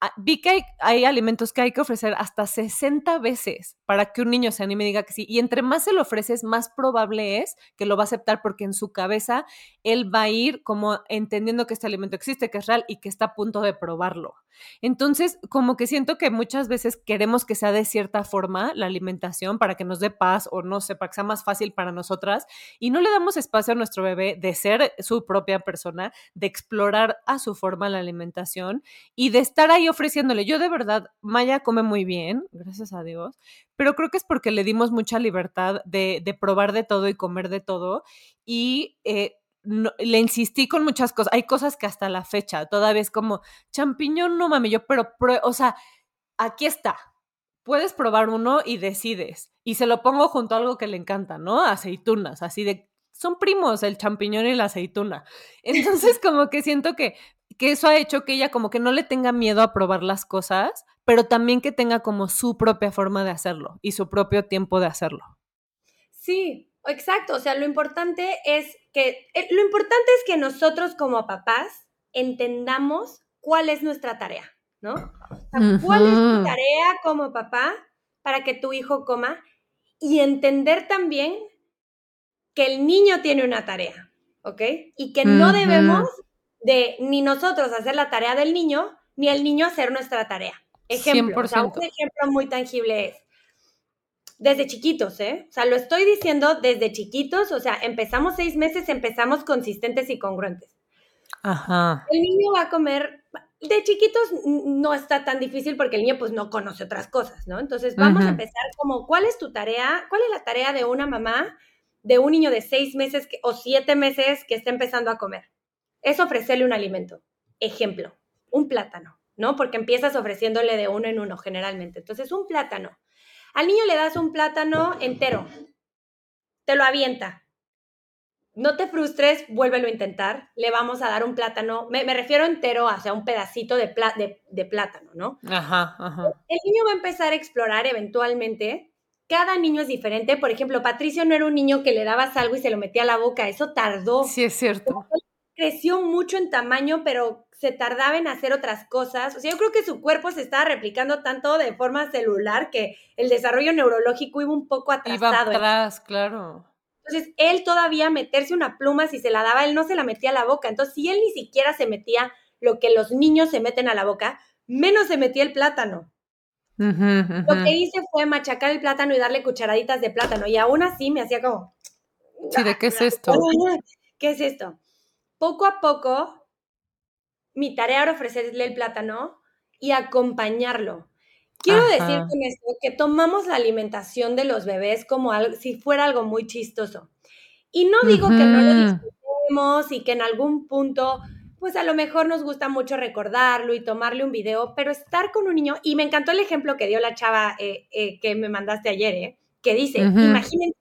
Ah, vi que hay, alimentos que hay que ofrecer hasta 60 veces para que un niño se anime y diga que sí. Y entre más se lo ofreces, más probable es que lo va a aceptar porque en su cabeza él va a ir como entendiendo que este alimento existe, que es real y que está a punto de probarlo. Entonces, como que siento que muchas veces queremos que sea de cierta forma la alimentación para que nos dé paz o no sé, para que sea más fácil para nosotras y no le damos espacio a nuestro bebé de ser su propia persona, de explorar a su forma la alimentación y de estar ahí ofreciéndole. Yo de verdad, Maya come muy bien, gracias a Dios, pero creo que es porque le dimos mucha libertad de, probar de todo y comer de todo y... Eh, le insistí con muchas cosas. Hay cosas que hasta la fecha todavía es como champiñón, no mames, yo, pero, o sea, aquí está. Puedes probar uno y decides. Y se lo pongo junto a algo que le encanta, ¿no? Aceitunas, así de. Son primos el champiñón y la aceituna. Entonces, como que siento que, que eso ha hecho que ella como que no le tenga miedo a probar las cosas, pero también que tenga como su propia forma de hacerlo y su propio tiempo de hacerlo. Sí, exacto. O sea, lo importante es que, eh, lo importante es que nosotros como papás entendamos cuál es nuestra tarea. ¿No? ¿Cuál es tu tarea como papá para que tu hijo coma? Y entender también que el niño tiene una tarea, ¿ok? Y que no debemos de ni nosotros hacer la tarea del niño, ni el niño hacer nuestra tarea. Ejemplo, un ejemplo muy tangible es, desde chiquitos, ¿eh? O sea, lo estoy diciendo desde chiquitos, o sea, empezamos seis meses, empezamos consistentes y congruentes. Ajá. El niño va a comer de chiquitos no está tan difícil porque el niño pues no conoce otras cosas, ¿no? Entonces vamos a empezar como, ¿cuál es tu tarea? ¿Cuál es la tarea de una mamá de un niño de seis meses o siete meses que está empezando a comer? Es ofrecerle un alimento. Ejemplo, un plátano, ¿no? Porque empiezas ofreciéndole de uno en uno generalmente. Entonces, un plátano. Al niño le das un plátano entero, te lo avienta, no te frustres, vuélvelo a intentar. Le vamos a dar un plátano, me, refiero entero, o sea, un pedacito de, de, plátano, ¿no? Ajá, ajá. El niño va a empezar a explorar eventualmente. Cada niño es diferente. Por ejemplo, Patricio no era un niño que le dabas algo y se lo metía a la boca. Eso tardó. Sí, es cierto. Creció mucho en tamaño, pero se tardaba en hacer otras cosas. O sea, yo creo que su cuerpo se estaba replicando tanto de forma celular que el desarrollo neurológico iba un poco atrasado. Iba atrás, claro. Entonces, él todavía meterse una pluma, si se la daba, él no se la metía a la boca. Entonces, si él ni siquiera se metía lo que los niños se meten a la boca, menos se metía el plátano. Lo que hice fue machacar el plátano y darle cucharaditas de plátano. Y aún así me hacía como... Sí, ¿de qué es esto? ¿Qué es esto? Poco a poco, mi tarea era ofrecerle el plátano y acompañemos. Quiero decir con esto que tomamos la alimentación de los bebés como algo, si fuera algo muy chistoso. Y no digo que no lo disfrutemos y que en algún punto, pues a lo mejor nos gusta mucho recordarlo y tomarle un video, pero estar con un niño, y me encantó el ejemplo que dio la chava eh, eh, que me mandaste ayer, ¿eh? que dice, imagínense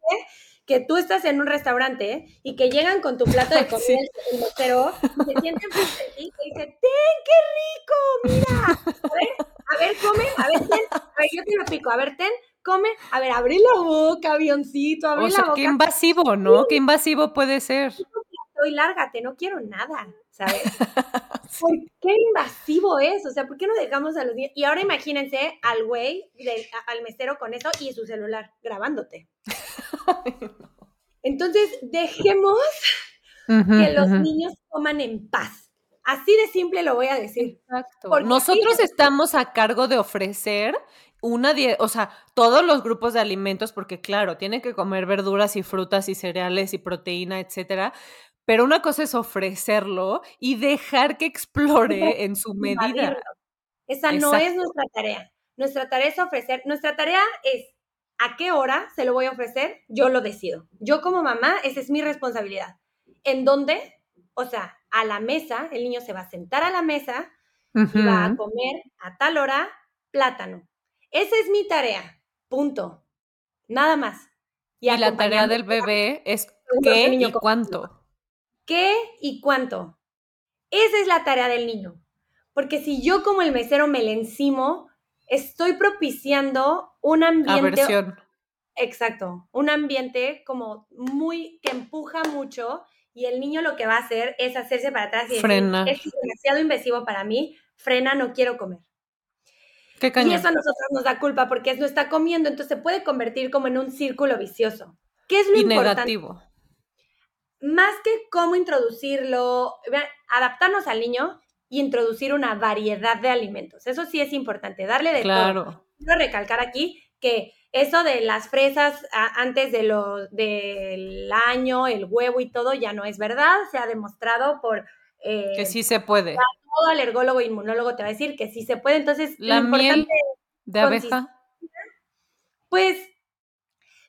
que tú estás en un restaurante y que llegan con tu plato de comida sí. el se sienten frente a ti y dicen, ¡ten, qué rico! ¡Mira! A ver, come, a ver, ten, a ver, yo te lo pico, a ver, ten, come, a ver, abre la boca, avioncito, abre o sea, la boca. Qué invasivo, ¿no? Qué invasivo puede ser. Y lárgate, no quiero nada, ¿sabes? ¿Por qué invasivo es? O sea, ¿por qué no dejamos a los niños? Y ahora imagínense al güey, al mesero con eso y su celular grabándote. Entonces, dejemos que los niños coman en paz. Así de simple lo voy a decir. Exacto. Nosotros estamos a cargo de ofrecer una dieta, o sea, todos los grupos de alimentos, porque claro, tiene que comer verduras y frutas y cereales y proteína, etcétera. Pero una cosa es ofrecerlo y dejar que explore en su medida. Esa no es nuestra tarea. Nuestra tarea es ofrecer, nuestra tarea es a qué hora se lo voy a ofrecer, yo lo decido. Yo como mamá, esa es mi responsabilidad. ¿En dónde? O sea, a la mesa, el niño se va a sentar a la mesa y va a comer a tal hora plátano. Esa es mi tarea, punto. Nada más. Y, la tarea del bebé es qué y cuánto. ¿Qué y cuánto? Esa es la tarea del niño. Porque si yo como el mesero me le encimo, estoy propiciando un ambiente... Aversión. Exacto, un ambiente como muy, que empuja mucho y el niño lo que va a hacer es hacerse para atrás y decir, es demasiado invasivo para mí, frena, no quiero comer. ¿Qué y eso a nosotros nos da culpa porque no está comiendo, entonces se puede convertir como en un círculo vicioso. ¿Qué es lo y Negativo. Más que cómo introducirlo, adaptarnos al niño y introducir una variedad de alimentos. Eso sí es importante, darle de claro. todo. Quiero recalcar aquí que eso de las fresas antes de lo, del año, el huevo y todo, ya no es verdad. Se ha demostrado por... Eh, que sí se puede. Todo alergólogo e inmunólogo te va a decir que sí se puede. Entonces, la miel de abeja. Pues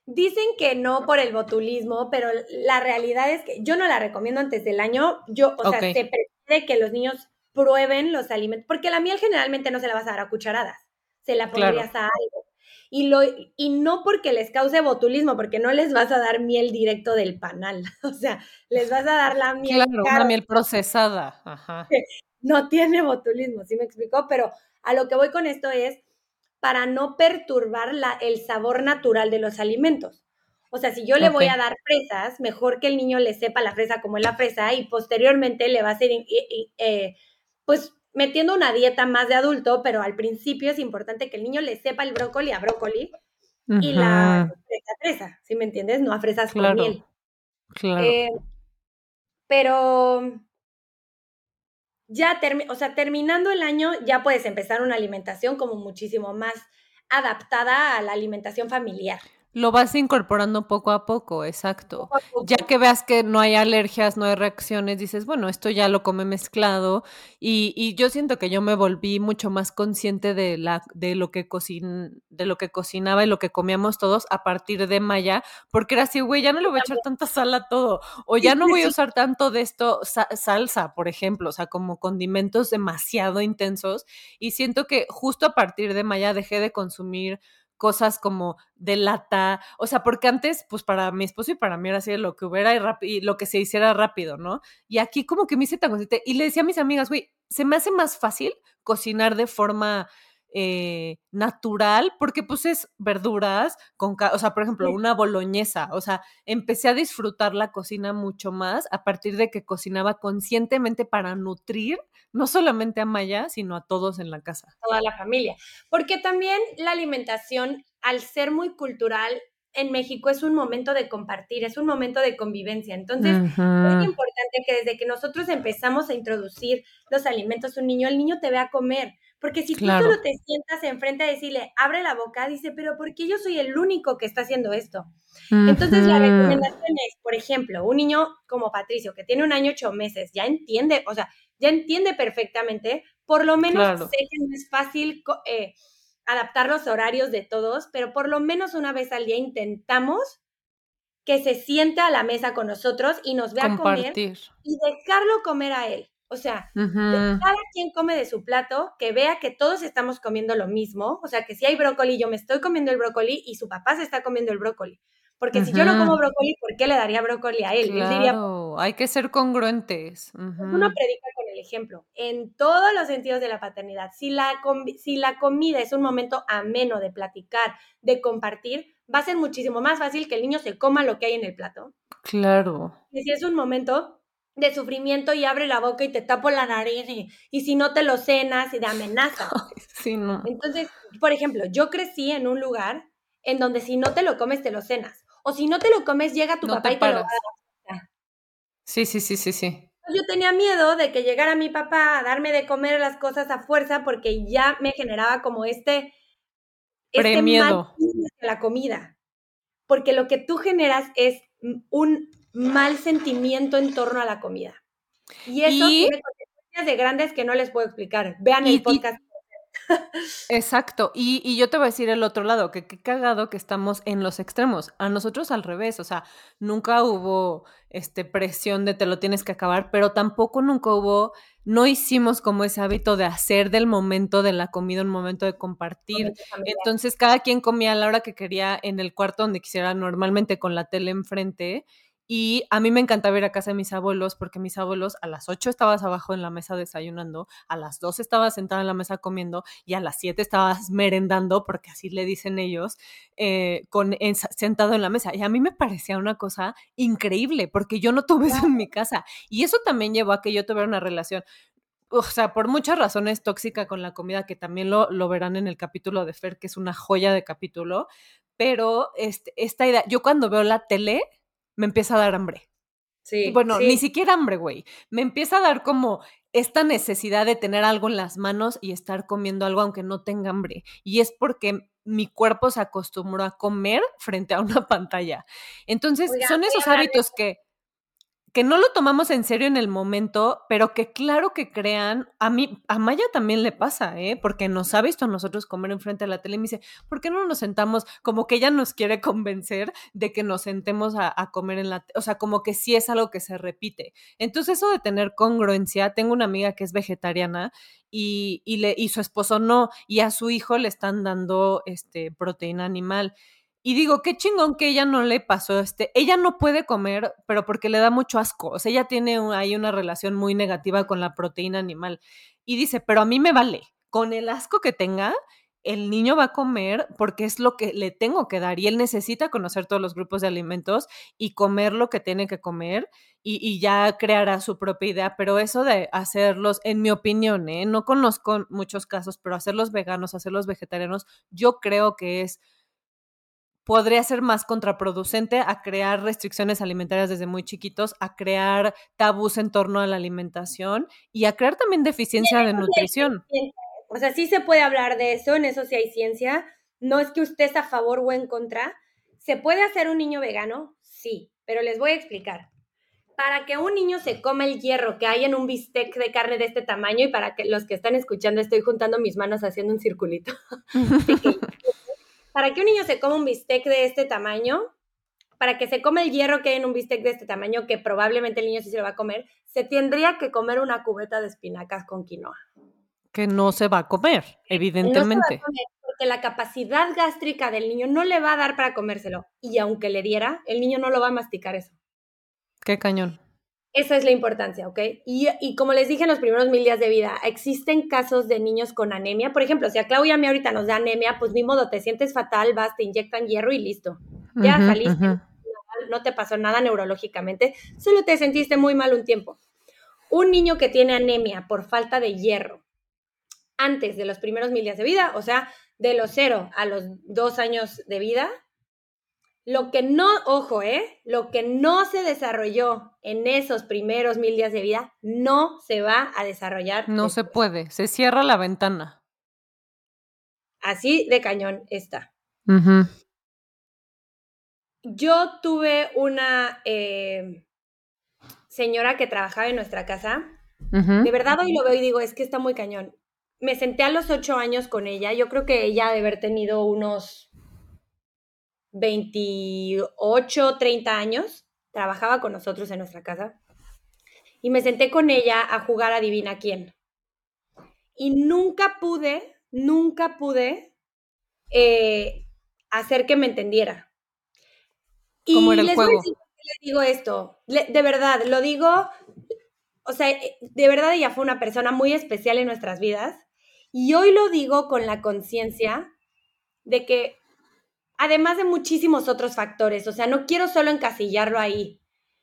dicen que no por el botulismo, pero la realidad es que yo no la recomiendo antes del año. Yo, o sea, se prefiere que los niños prueben los alimentos, porque la miel generalmente no se la vas a dar a cucharadas, se la pondrías a algo. Y, lo, y no porque les cause botulismo, porque no les vas a dar miel directo del panal, o sea, les vas a dar la miel. Claro, una miel procesada. Ajá. No tiene botulismo, ¿sí me explicó? Pero a lo que voy con esto es para no perturbar la, el sabor natural de los alimentos. O sea, si yo le voy a dar fresas, mejor que el niño le sepa la fresa como es la fresa y posteriormente le va a ser, eh, pues metiendo una dieta más de adulto, pero al principio es importante que el niño le sepa el brócoli a brócoli y la fresa a fresa, ¿sí me entiendes? No a fresas con miel. Claro. Eh, pero ya, o sea, terminando el año, ya puedes empezar una alimentación como muchísimo más adaptada a la alimentación familiar. Lo vas incorporando poco a poco, exacto. Ya que veas que no hay alergias, no hay reacciones, dices, bueno, esto ya lo come mezclado. Y, y yo siento que yo me volví mucho más consciente de, la, de, lo que cocin, de lo que cocinaba y lo que comíamos todos a partir de Maya, porque era así, güey, ya no le voy a echar tanta sal a todo. O ya no voy a usar tanto de esto, salsa, por ejemplo, o sea, como condimentos demasiado intensos. Y siento que justo a partir de Maya dejé de consumir cosas como de lata, o sea, porque antes, pues para mi esposo y para mí era así lo que hubiera y, lo que se hiciera rápido, ¿no? Y aquí como que me hice tan consciente y le decía a mis amigas, güey, se me hace más fácil cocinar de forma eh, natural, porque pues es verduras, con, o sea, por ejemplo, una boloñesa, o sea, empecé a disfrutar la cocina mucho más a partir de que cocinaba conscientemente para nutrir no solamente a Maya, sino a todos en la casa. Toda la familia, porque también la alimentación, al ser muy cultural, en México es un momento de compartir, es un momento de convivencia. Entonces, es importante que desde que nosotros empezamos a introducir los alimentos a un niño, el niño te vea comer. Porque si tú solo te sientas enfrente a decirle, abre la boca, dice, pero ¿por qué yo soy el único que está haciendo esto? Entonces, la recomendación es, por ejemplo, un niño como Patricio, que tiene un año ocho meses, ya entiende, o sea, ya entiende perfectamente, por lo menos sé que no es fácil eh, adaptar los horarios de todos, pero por lo menos una vez al día intentamos que se siente a la mesa con nosotros y nos vea comer y dejarlo comer a él. O sea, cada quien come de su plato, que vea que todos estamos comiendo lo mismo. O sea, que si hay brócoli, yo me estoy comiendo el brócoli y su papá se está comiendo el brócoli. Porque si yo no como brócoli, ¿por qué le daría brócoli a él? Claro, hay que ser congruentes. Uno predica con el ejemplo, en todos los sentidos de la paternidad. Si la, si la comida es un momento ameno de platicar, de compartir, va a ser muchísimo más fácil que el niño se coma lo que hay en el plato. Claro. Y si es un momento de sufrimiento y abre la boca y te tapo la nariz y, si no te lo cenas y de amenaza. sí, no. Entonces, por ejemplo, yo crecí en un lugar en donde si no te lo comes, te lo cenas. O si no te lo comes, llega tu papá y te lo va a dar. Sí, sí, sí, sí, sí. Yo tenía miedo de que llegara mi papá a darme de comer las cosas a fuerza porque ya me generaba como este, este miedo de la comida. Porque lo que tú generas es un mal sentimiento en torno a la comida. Y eso tiene consecuencias de grandes que no les puedo explicar. Vean el podcast. Exacto, y, yo te voy a decir el otro lado, que qué cagado que estamos en los extremos. A nosotros al revés, o sea, nunca hubo este, presión de te lo tienes que acabar, pero tampoco nunca hubo, no hicimos como ese hábito de hacer del momento de la comida un momento de compartir. Entonces cada quien comía a la hora que quería en el cuarto donde quisiera, normalmente con la tele enfrente, y a mí me encantaba ir a casa de mis abuelos porque mis abuelos a las 8 estabas abajo en la mesa desayunando, a las 2 estabas sentada en la mesa comiendo y a las 7 estabas merendando, porque así le dicen ellos, eh, con, sentado en la mesa. Y a mí me parecía una cosa increíble porque yo no tuve eso en mi casa. Y eso también llevó a que yo tuviera una relación o sea, por muchas razones tóxica con la comida, que también lo, lo, verán en el capítulo de Fer, que es una joya de capítulo, pero este, esta idea, yo cuando veo la tele, me empieza a dar hambre. Sí. Bueno, ni siquiera hambre, güey. Me empieza a dar como esta necesidad de tener algo en las manos y estar comiendo algo aunque no tenga hambre. Y es porque mi cuerpo se acostumbró a comer frente a una pantalla. Entonces, son esos hábitos que que no lo tomamos en serio en el momento, pero que claro que crean, a mí, a Maya también le pasa, ¿eh? Porque nos ha visto a nosotros comer enfrente de la tele y me dice, ¿por qué no nos sentamos? Como que ella nos quiere convencer de que nos sentemos a, comer en la, o sea, como que sí es algo que se repite. Entonces eso de tener congruencia, tengo una amiga que es vegetariana y, y, le, y su esposo no, y a su hijo le están dando este, proteína animal. Y digo, qué chingón que ella no le pasó este. Ella no puede comer, pero porque le da mucho asco. O sea, ella tiene ahí una relación muy negativa con la proteína animal. Y dice, pero a mí me vale. Con el asco que tenga, el niño va a comer porque es lo que le tengo que dar. Y él necesita conocer todos los grupos de alimentos y comer lo que tiene que comer. Y, ya creará su propia idea. Pero eso de hacerlos, en mi opinión, ¿eh? no conozco muchos casos, pero hacerlos veganos, hacerlos vegetarianos, yo creo que es podría ser más contraproducente a crear restricciones alimentarias desde muy chiquitos, a crear tabús en torno a la alimentación y a crear también deficiencia de nutrición. O sea, sí se puede hablar de eso, en eso sí hay ciencia. No es que usted a favor o en contra. ¿Se puede hacer un niño vegano? Sí, pero les voy a explicar. Para que un niño se coma el hierro que hay en un bistec de carne de este tamaño y para que los que están escuchando estoy juntando mis manos haciendo un circulito. para que un niño se coma un bistec de este tamaño, para que se coma el hierro que hay en un bistec de este tamaño, que probablemente el niño sí se lo va a comer, se tendría que comer una cubeta de espinacas con quinoa. Que no se va a comer, evidentemente. No se va a comer porque la capacidad gástrica del niño no le va a dar para comérselo. Y aunque le diera, el niño no lo va a masticar eso. Qué cañón. Esa es la importancia, ¿ok? Y, como les dije en los primeros mil días de vida, existen casos de niños con anemia. Por ejemplo, si a Claudia a mí ahorita nos da anemia, pues ni modo, te sientes fatal, vas, te inyectan hierro y listo. Ya saliste, no te pasó nada neurológicamente, solo te sentiste muy mal un tiempo. Un niño que tiene anemia por falta de hierro antes de los primeros mil días de vida, o sea, de los cero a los dos años de vida, lo que no, ojo, ¿eh? Lo que no se desarrolló en esos primeros mil días de vida no se va a desarrollar. No se puede, se cierra la ventana. Así de cañón está. Yo tuve una eh, señora que trabajaba en nuestra casa. De verdad hoy lo veo y digo, es que está muy cañón. Me senté a los ocho años con ella. Yo creo que ella debe haber tenido unos 28, 30 años, trabajaba con nosotros en nuestra casa, y me senté con ella a jugar Adivina quién. Y nunca pude, nunca pude eh, hacer que me entendiera. ¿Cómo era el juego? digo esto, de verdad, lo digo, o sea, eh, de verdad ella fue una persona muy especial en nuestras vidas, y hoy lo digo con la conciencia de que además de muchísimos otros factores. O sea, no quiero solo encasillarlo ahí,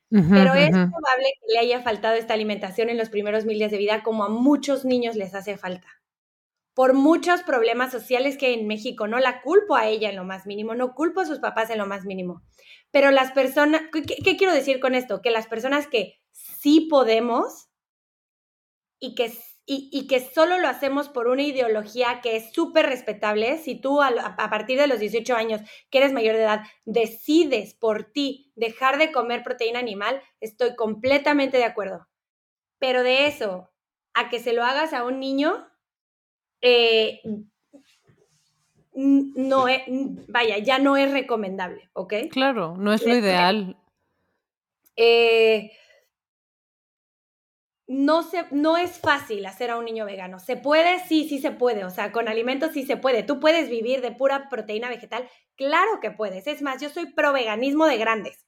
pero es probable que le haya faltado esta alimentación en los primeros mil días de vida, como a muchos niños les hace falta. Por muchos problemas sociales que hay en México, no la culpo a ella en lo más mínimo, no culpo a sus papás en lo más mínimo. Pero las personas, qué quiero decir con esto? Que las personas que sí podemos y que y, que solo lo hacemos por una ideología que es súper respetable. Si tú a, a, partir de los 18 años, que eres mayor de edad, decides por ti dejar de comer proteína animal, estoy completamente de acuerdo. Pero de eso a que se lo hagas a un niño, eh, no es, vaya, ya no es recomendable, ¿ok? Claro, no es lo ideal. Eh, no, se, no es fácil hacer a un niño vegano. ¿Se puede? Sí, sí se puede. O sea, con alimentos sí se puede. ¿Tú puedes vivir de pura proteína vegetal? Claro que puedes. Es más, yo soy pro veganismo de grandes,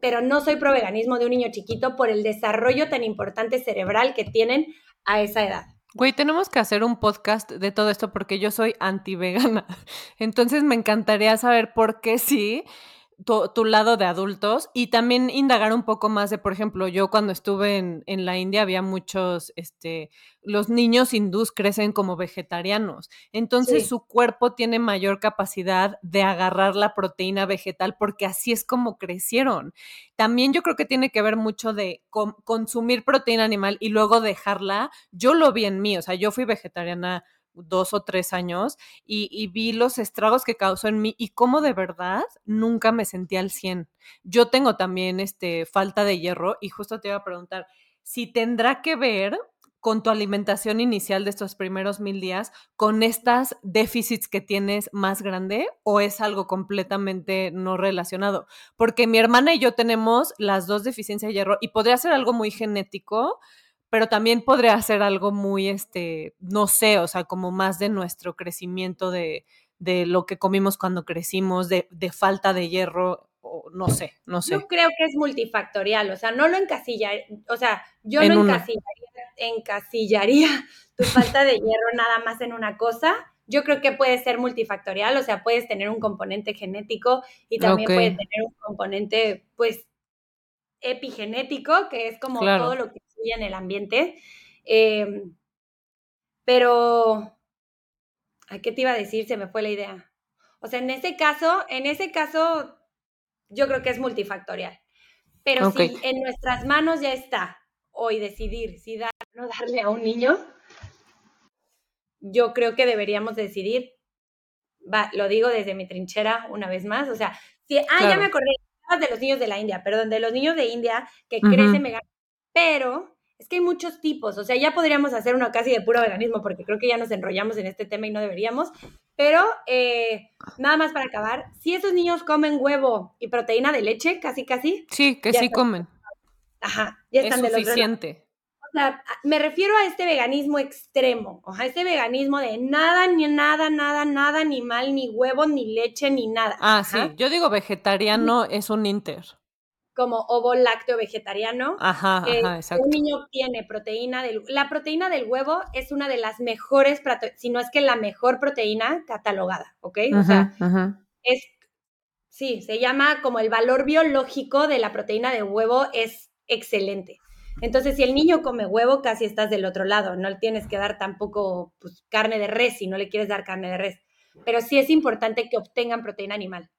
pero no soy pro veganismo de un niño chiquito por el desarrollo tan importante cerebral que tienen a esa edad. Güey, tenemos que hacer un podcast de todo esto porque yo soy anti-vegana. Entonces me encantaría saber por qué sí tu, lado de adultos y también indagar un poco más de, por ejemplo, yo cuando estuve en, en, la India había muchos, este, los niños hindús crecen como vegetarianos, entonces su cuerpo tiene mayor capacidad de agarrar la proteína vegetal porque así es como crecieron. También yo creo que tiene que ver mucho de consumir proteína animal y luego dejarla. Yo lo vi en mí, o sea, yo fui vegetariana dos o tres años y, vi los estragos que causó en mí y cómo de verdad nunca me sentí al 100. Yo tengo también este, falta de hierro y justo te iba a preguntar si tendrá que ver con tu alimentación inicial de estos primeros mil días, con estas déficits que tienes más grande o es algo completamente no relacionado? Porque mi hermana y yo tenemos las dos deficiencias de hierro y podría ser algo muy genético, pero también podría ser algo muy, este, no sé, o sea, como más de nuestro crecimiento de, de lo que comimos cuando crecimos, de, de falta de hierro, o no sé, no sé. Yo creo que es multifactorial, o sea, no lo encasilla, o sea, yo no encasillaría, encasillaría tu falta de hierro nada más en una cosa. Yo creo que puede ser multifactorial, o sea, puedes tener un componente genético y también puedes tener un componente, pues, epigenético, que es como todo lo que en el ambiente. Em, pero, ¿a qué te iba a decir? Se me fue la idea. O sea, en ese caso, en ese caso, yo creo que es multifactorial. Pero si en nuestras manos ya está hoy decidir si dar o no darle a un niño, yo creo que deberíamos decidir, va, lo digo desde mi trinchera una vez más, o sea, si, ah, ya me acordé de los niños de la India, perdón, de los niños de India que crecen pero es que hay muchos tipos, o sea, ya podríamos hacer una casi de puro veganismo, porque creo que ya nos enrollamos en este tema y no deberíamos, pero eh, nada más para acabar, si esos niños comen huevo y proteína de leche, casi, casi. Sí, que sí comen. Ajá, ya están es suficiente. O sea, me refiero a este veganismo extremo, o sea, este veganismo de nada, ni nada, nada, nada, ni mal, ni huevo, ni leche, ni nada. Ah, sí, yo digo vegetariano es un inter como ovo lácteo vegetariano. Ajá, ajá, exacto. Un niño tiene proteína del... La proteína del huevo es una de las mejores, si no es que la mejor proteína catalogada, ¿ok? o sea, es... Sí, se llama como el valor biológico de la proteína de huevo es excelente. Entonces, si el niño come huevo, casi estás del otro lado. No le tienes que dar tampoco pues, carne de res si no le quieres dar carne de res. Pero sí es importante que obtengan proteína animal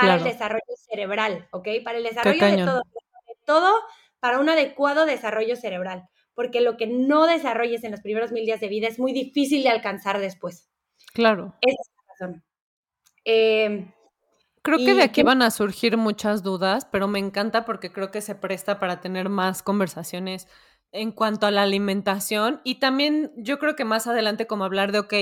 para el desarrollo cerebral, ¿ok? Para el desarrollo de todo, de todo para un adecuado desarrollo cerebral, porque lo que no desarrolles en los primeros mil días de vida es muy difícil de alcanzar después. Claro. Esa es la razón. Em, creo que de aquí van a surgir muchas dudas, pero me encanta porque creo que se presta para tener más conversaciones en cuanto a la alimentación y también yo creo que más adelante como hablar de, ok,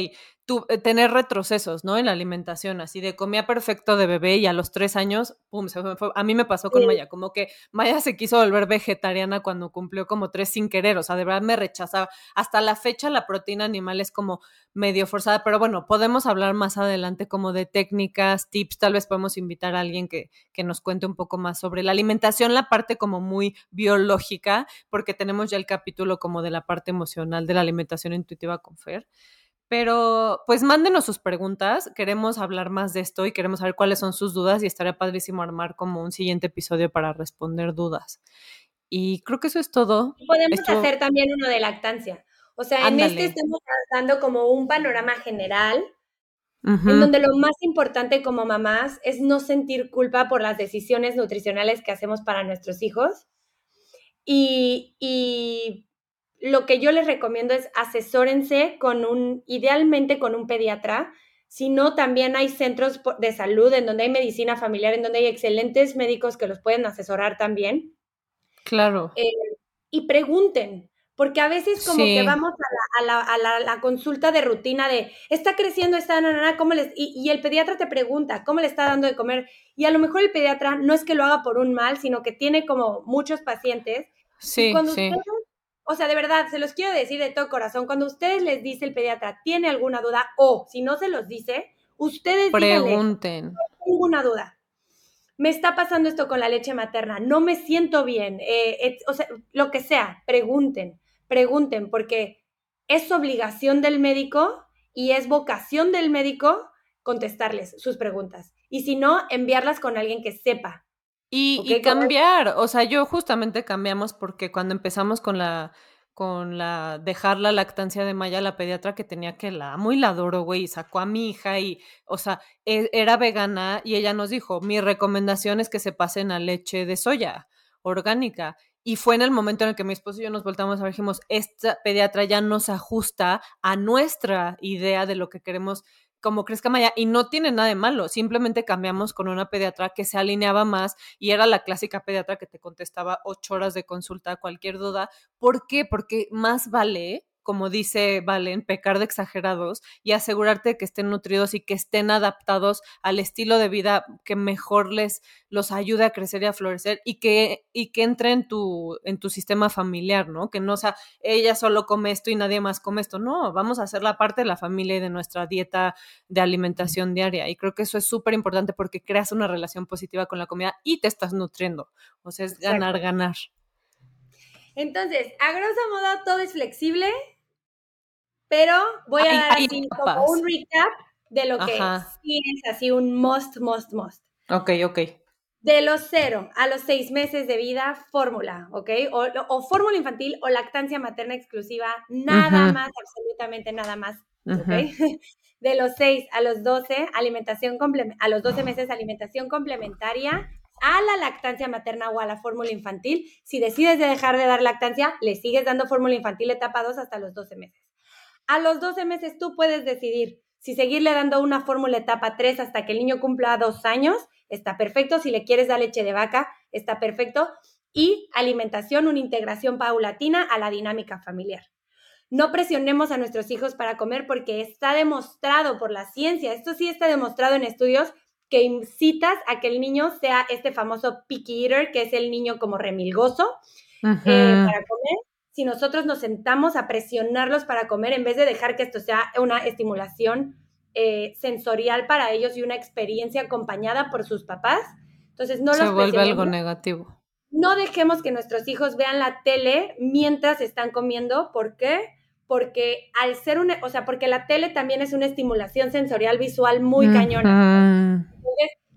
eh, tener retrocesos, ¿no? En la alimentación, así de comía perfecto de bebé y a los tres años, pum, se fue. A mí me pasó con Maya, como que Maya se quiso volver vegetariana cuando cumplió como tres sin querer, o sea, de verdad me rechazaba. Hasta la fecha la proteína animal es como medio forzada, pero bueno, podemos hablar más adelante como de técnicas, tips, tal vez podemos invitar a alguien que, que nos cuente un poco más sobre la alimentación, la parte como muy biológica, porque tenemos ya el capítulo como de la parte emocional de la alimentación intuitiva con Fer. Pero pues mándenos sus preguntas, queremos hablar más de esto y queremos saber cuáles son sus dudas y estaría padrísimo armar como un siguiente episodio para responder dudas. Y creo que eso es todo. Podemos hacer también uno de lactancia. O sea, en este estamos dando como un panorama general, en donde lo más importante como mamás es no sentir culpa por las decisiones nutricionales que hacemos para nuestros hijos. Y, y lo que yo les recomiendo es asesórense con un, idealmente con un pediatra, sino también hay centros de salud en donde hay medicina familiar, en donde hay excelentes médicos que los pueden asesorar también. Claro. Eh, y pregunten, porque a veces como que vamos a la, a, la, a la, consulta de rutina de, está creciendo esta nana, ¿cómo les...? Y, y, el pediatra te pregunta, ¿cómo le está dando de comer? Y a lo mejor el pediatra no es que lo haga por un mal, sino que tiene como muchos pacientes. Sí, sí. O sea, de verdad, se los quiero decir de todo corazón, cuando ustedes les dice el pediatra, ¿tiene alguna duda? O si no se los dice, ustedes pregunten. no tengo ninguna duda. Me está pasando esto con la leche materna, no me siento bien, eh, o sea, lo que sea, pregunten, pregunten, porque es obligación del médico y es vocación del médico contestarles sus preguntas. Y si no, enviarlas con alguien que sepa, y, cambiar, o sea, yo justamente cambiamos porque cuando empezamos con la con la dejar la lactancia de Maya, la pediatra que tenía que la amo y la adoro, güey, y sacó a mi hija y, o sea, e, era vegana y ella nos dijo, mi recomendación es que se pasen a leche de soya orgánica. y fue en el momento en el que mi esposo y yo nos voltamos a ver, dijimos, esta pediatra ya no se ajusta a nuestra idea de lo que queremos como crezca Maya y no tiene nada de malo, simplemente cambiamos con una pediatra que se alineaba más y era la clásica pediatra que te contestaba ocho horas de consulta, cualquier duda. ¿Por qué? Porque más vale como dice Valen, pecar de exagerados y asegurarte que estén nutridos y que estén adaptados al estilo de vida que mejor les los ayude a crecer y a florecer y que, y que entre en tu, en tu sistema familiar, ¿no? Que no sea, ella solo come esto y nadie más come esto. No, vamos a hacer la parte de la familia y de nuestra dieta de alimentación diaria. Y creo que eso es súper importante porque creas una relación positiva con la comida y te estás nutriendo. O sea, es ganar, ganar. Entonces, a grosso modo, todo es flexible, pero voy a dar así como un recap de lo que sí es así un must, must, must. Ok, ok. De los cero a los seis meses de vida, fórmula, ¿ok? O, fórmula infantil o lactancia materna exclusiva, nada más, absolutamente nada más, ¿ok? De los seis a los doce, alimentación a los doce meses, alimentación complementaria a la lactancia materna o a la fórmula infantil. Si decides de dejar de dar lactancia, le sigues dando fórmula infantil etapa 2 hasta los 12 meses. A los 12 meses tú puedes decidir si seguirle dando una fórmula etapa 3 hasta que el niño cumpla dos años, está perfecto. Si le quieres dar leche de vaca, está perfecto. Y alimentación, una integración paulatina a la dinámica familiar. No presionemos a nuestros hijos para comer porque está demostrado por la ciencia, esto sí está demostrado en estudios, que incitas a que el niño sea este famoso picky eater, que es el niño como remilgoso eh, para comer si nosotros nos sentamos a presionarlos para comer en vez de dejar que esto sea una estimulación eh, sensorial para ellos y una experiencia acompañada por sus papás. Entonces no Se vuelve algo negativo. No dejemos que nuestros hijos vean la tele mientras están comiendo. ¿Por qué? Porque al ser una, o sea, porque la tele también es una estimulación sensorial visual muy cañona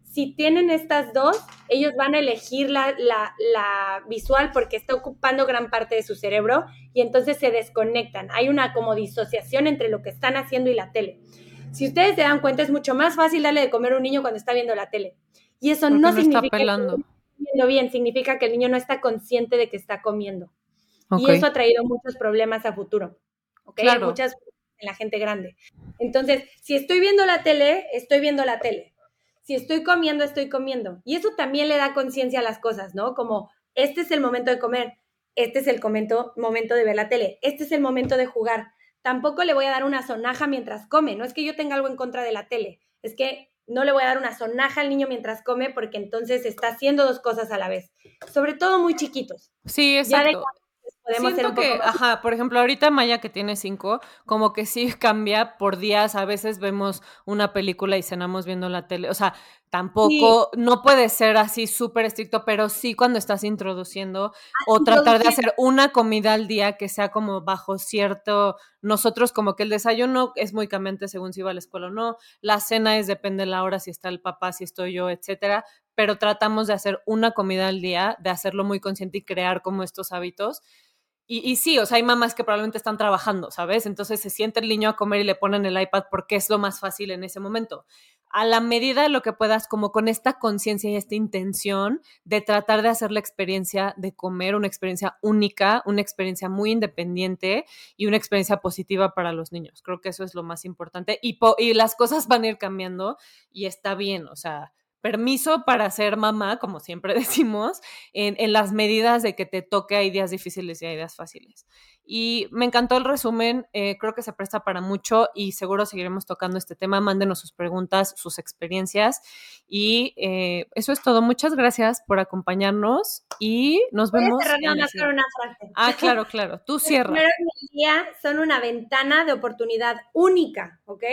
si tienen estas dos, ellos van a elegir la, visual porque está ocupando gran parte de su cerebro y entonces se desconectan. Hay una como disociación entre lo que están haciendo y la tele. Si ustedes se dan cuenta, es mucho más fácil darle de comer a un niño cuando está viendo la tele. Y eso no, significa que está comiendo bien, significa que el niño no está consciente de que está comiendo. Y eso ha traído muchos problemas a futuro. Muchas en la gente grande. Entonces, si estoy viendo la tele, estoy viendo la tele si estoy comiendo, estoy comiendo. Y eso también le da conciencia a las cosas, ¿no? Como, este es el momento de comer, este es el momento, momento de ver la tele, este es el momento de jugar. Tampoco le voy a dar una sonaja mientras come, no es que yo tenga algo en contra de la tele, es que no le voy a dar una sonaja al niño mientras come porque entonces está haciendo dos cosas a la vez, sobre todo muy chiquitos. Sí, exacto. Siento que, ajá, por ejemplo, ahorita Maya que tiene cinco, como que sí cambia por días. A veces vemos una película y cenamos viendo la tele. O sea, tampoco, no puede ser así súper estricto, pero sí cuando estás introduciendo ah, o tratar de hacer una comida al día que sea como bajo cierto, nosotros como que el desayuno es muy cambiante según si va a la escuela o no, la cena es depende de la hora, si está el papá, si estoy yo, etcétera, pero tratamos de hacer una comida al día, de hacerlo muy consciente y crear como estos hábitos y, sí, o sea, hay mamás que probablemente están trabajando, ¿sabes? Entonces se siente el niño a comer y le ponen el iPad porque es lo más fácil en ese momento. A la medida de lo que puedas, como con esta conciencia y esta intención de tratar de hacer la experiencia de comer una experiencia única, una experiencia muy independiente y una experiencia positiva para los niños. Creo que eso es lo más importante y, y las cosas van a ir cambiando y está bien, o sea, permiso para ser mamá, como siempre decimos, en, las medidas de que te toque hay días difíciles y hay días fáciles. Y me encantó el resumen, eh, creo que se presta para mucho y seguro seguiremos tocando este tema. Mándenos sus preguntas, sus experiencias y eh, eso es todo. Muchas gracias por acompañarnos y nos vemos. una Ah, claro, claro. Tú cierras. Los primeros día son una ventana de oportunidad única, ¿ok?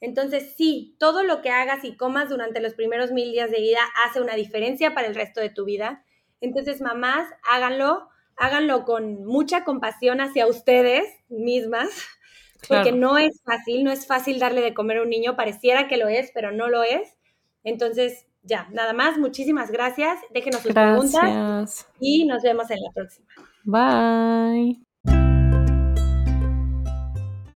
Entonces, sí, todo lo que hagas y comas durante los primeros mil días de vida hace una diferencia para el resto de tu vida. Entonces, mamás, háganlo, háganlo con mucha compasión hacia ustedes mismas, porque no es fácil, no es fácil darle de comer a un niño, pareciera que lo es, pero no lo es. Entonces, ya, nada más, muchísimas gracias. Déjenos sus preguntas y nos vemos en la próxima. Bye.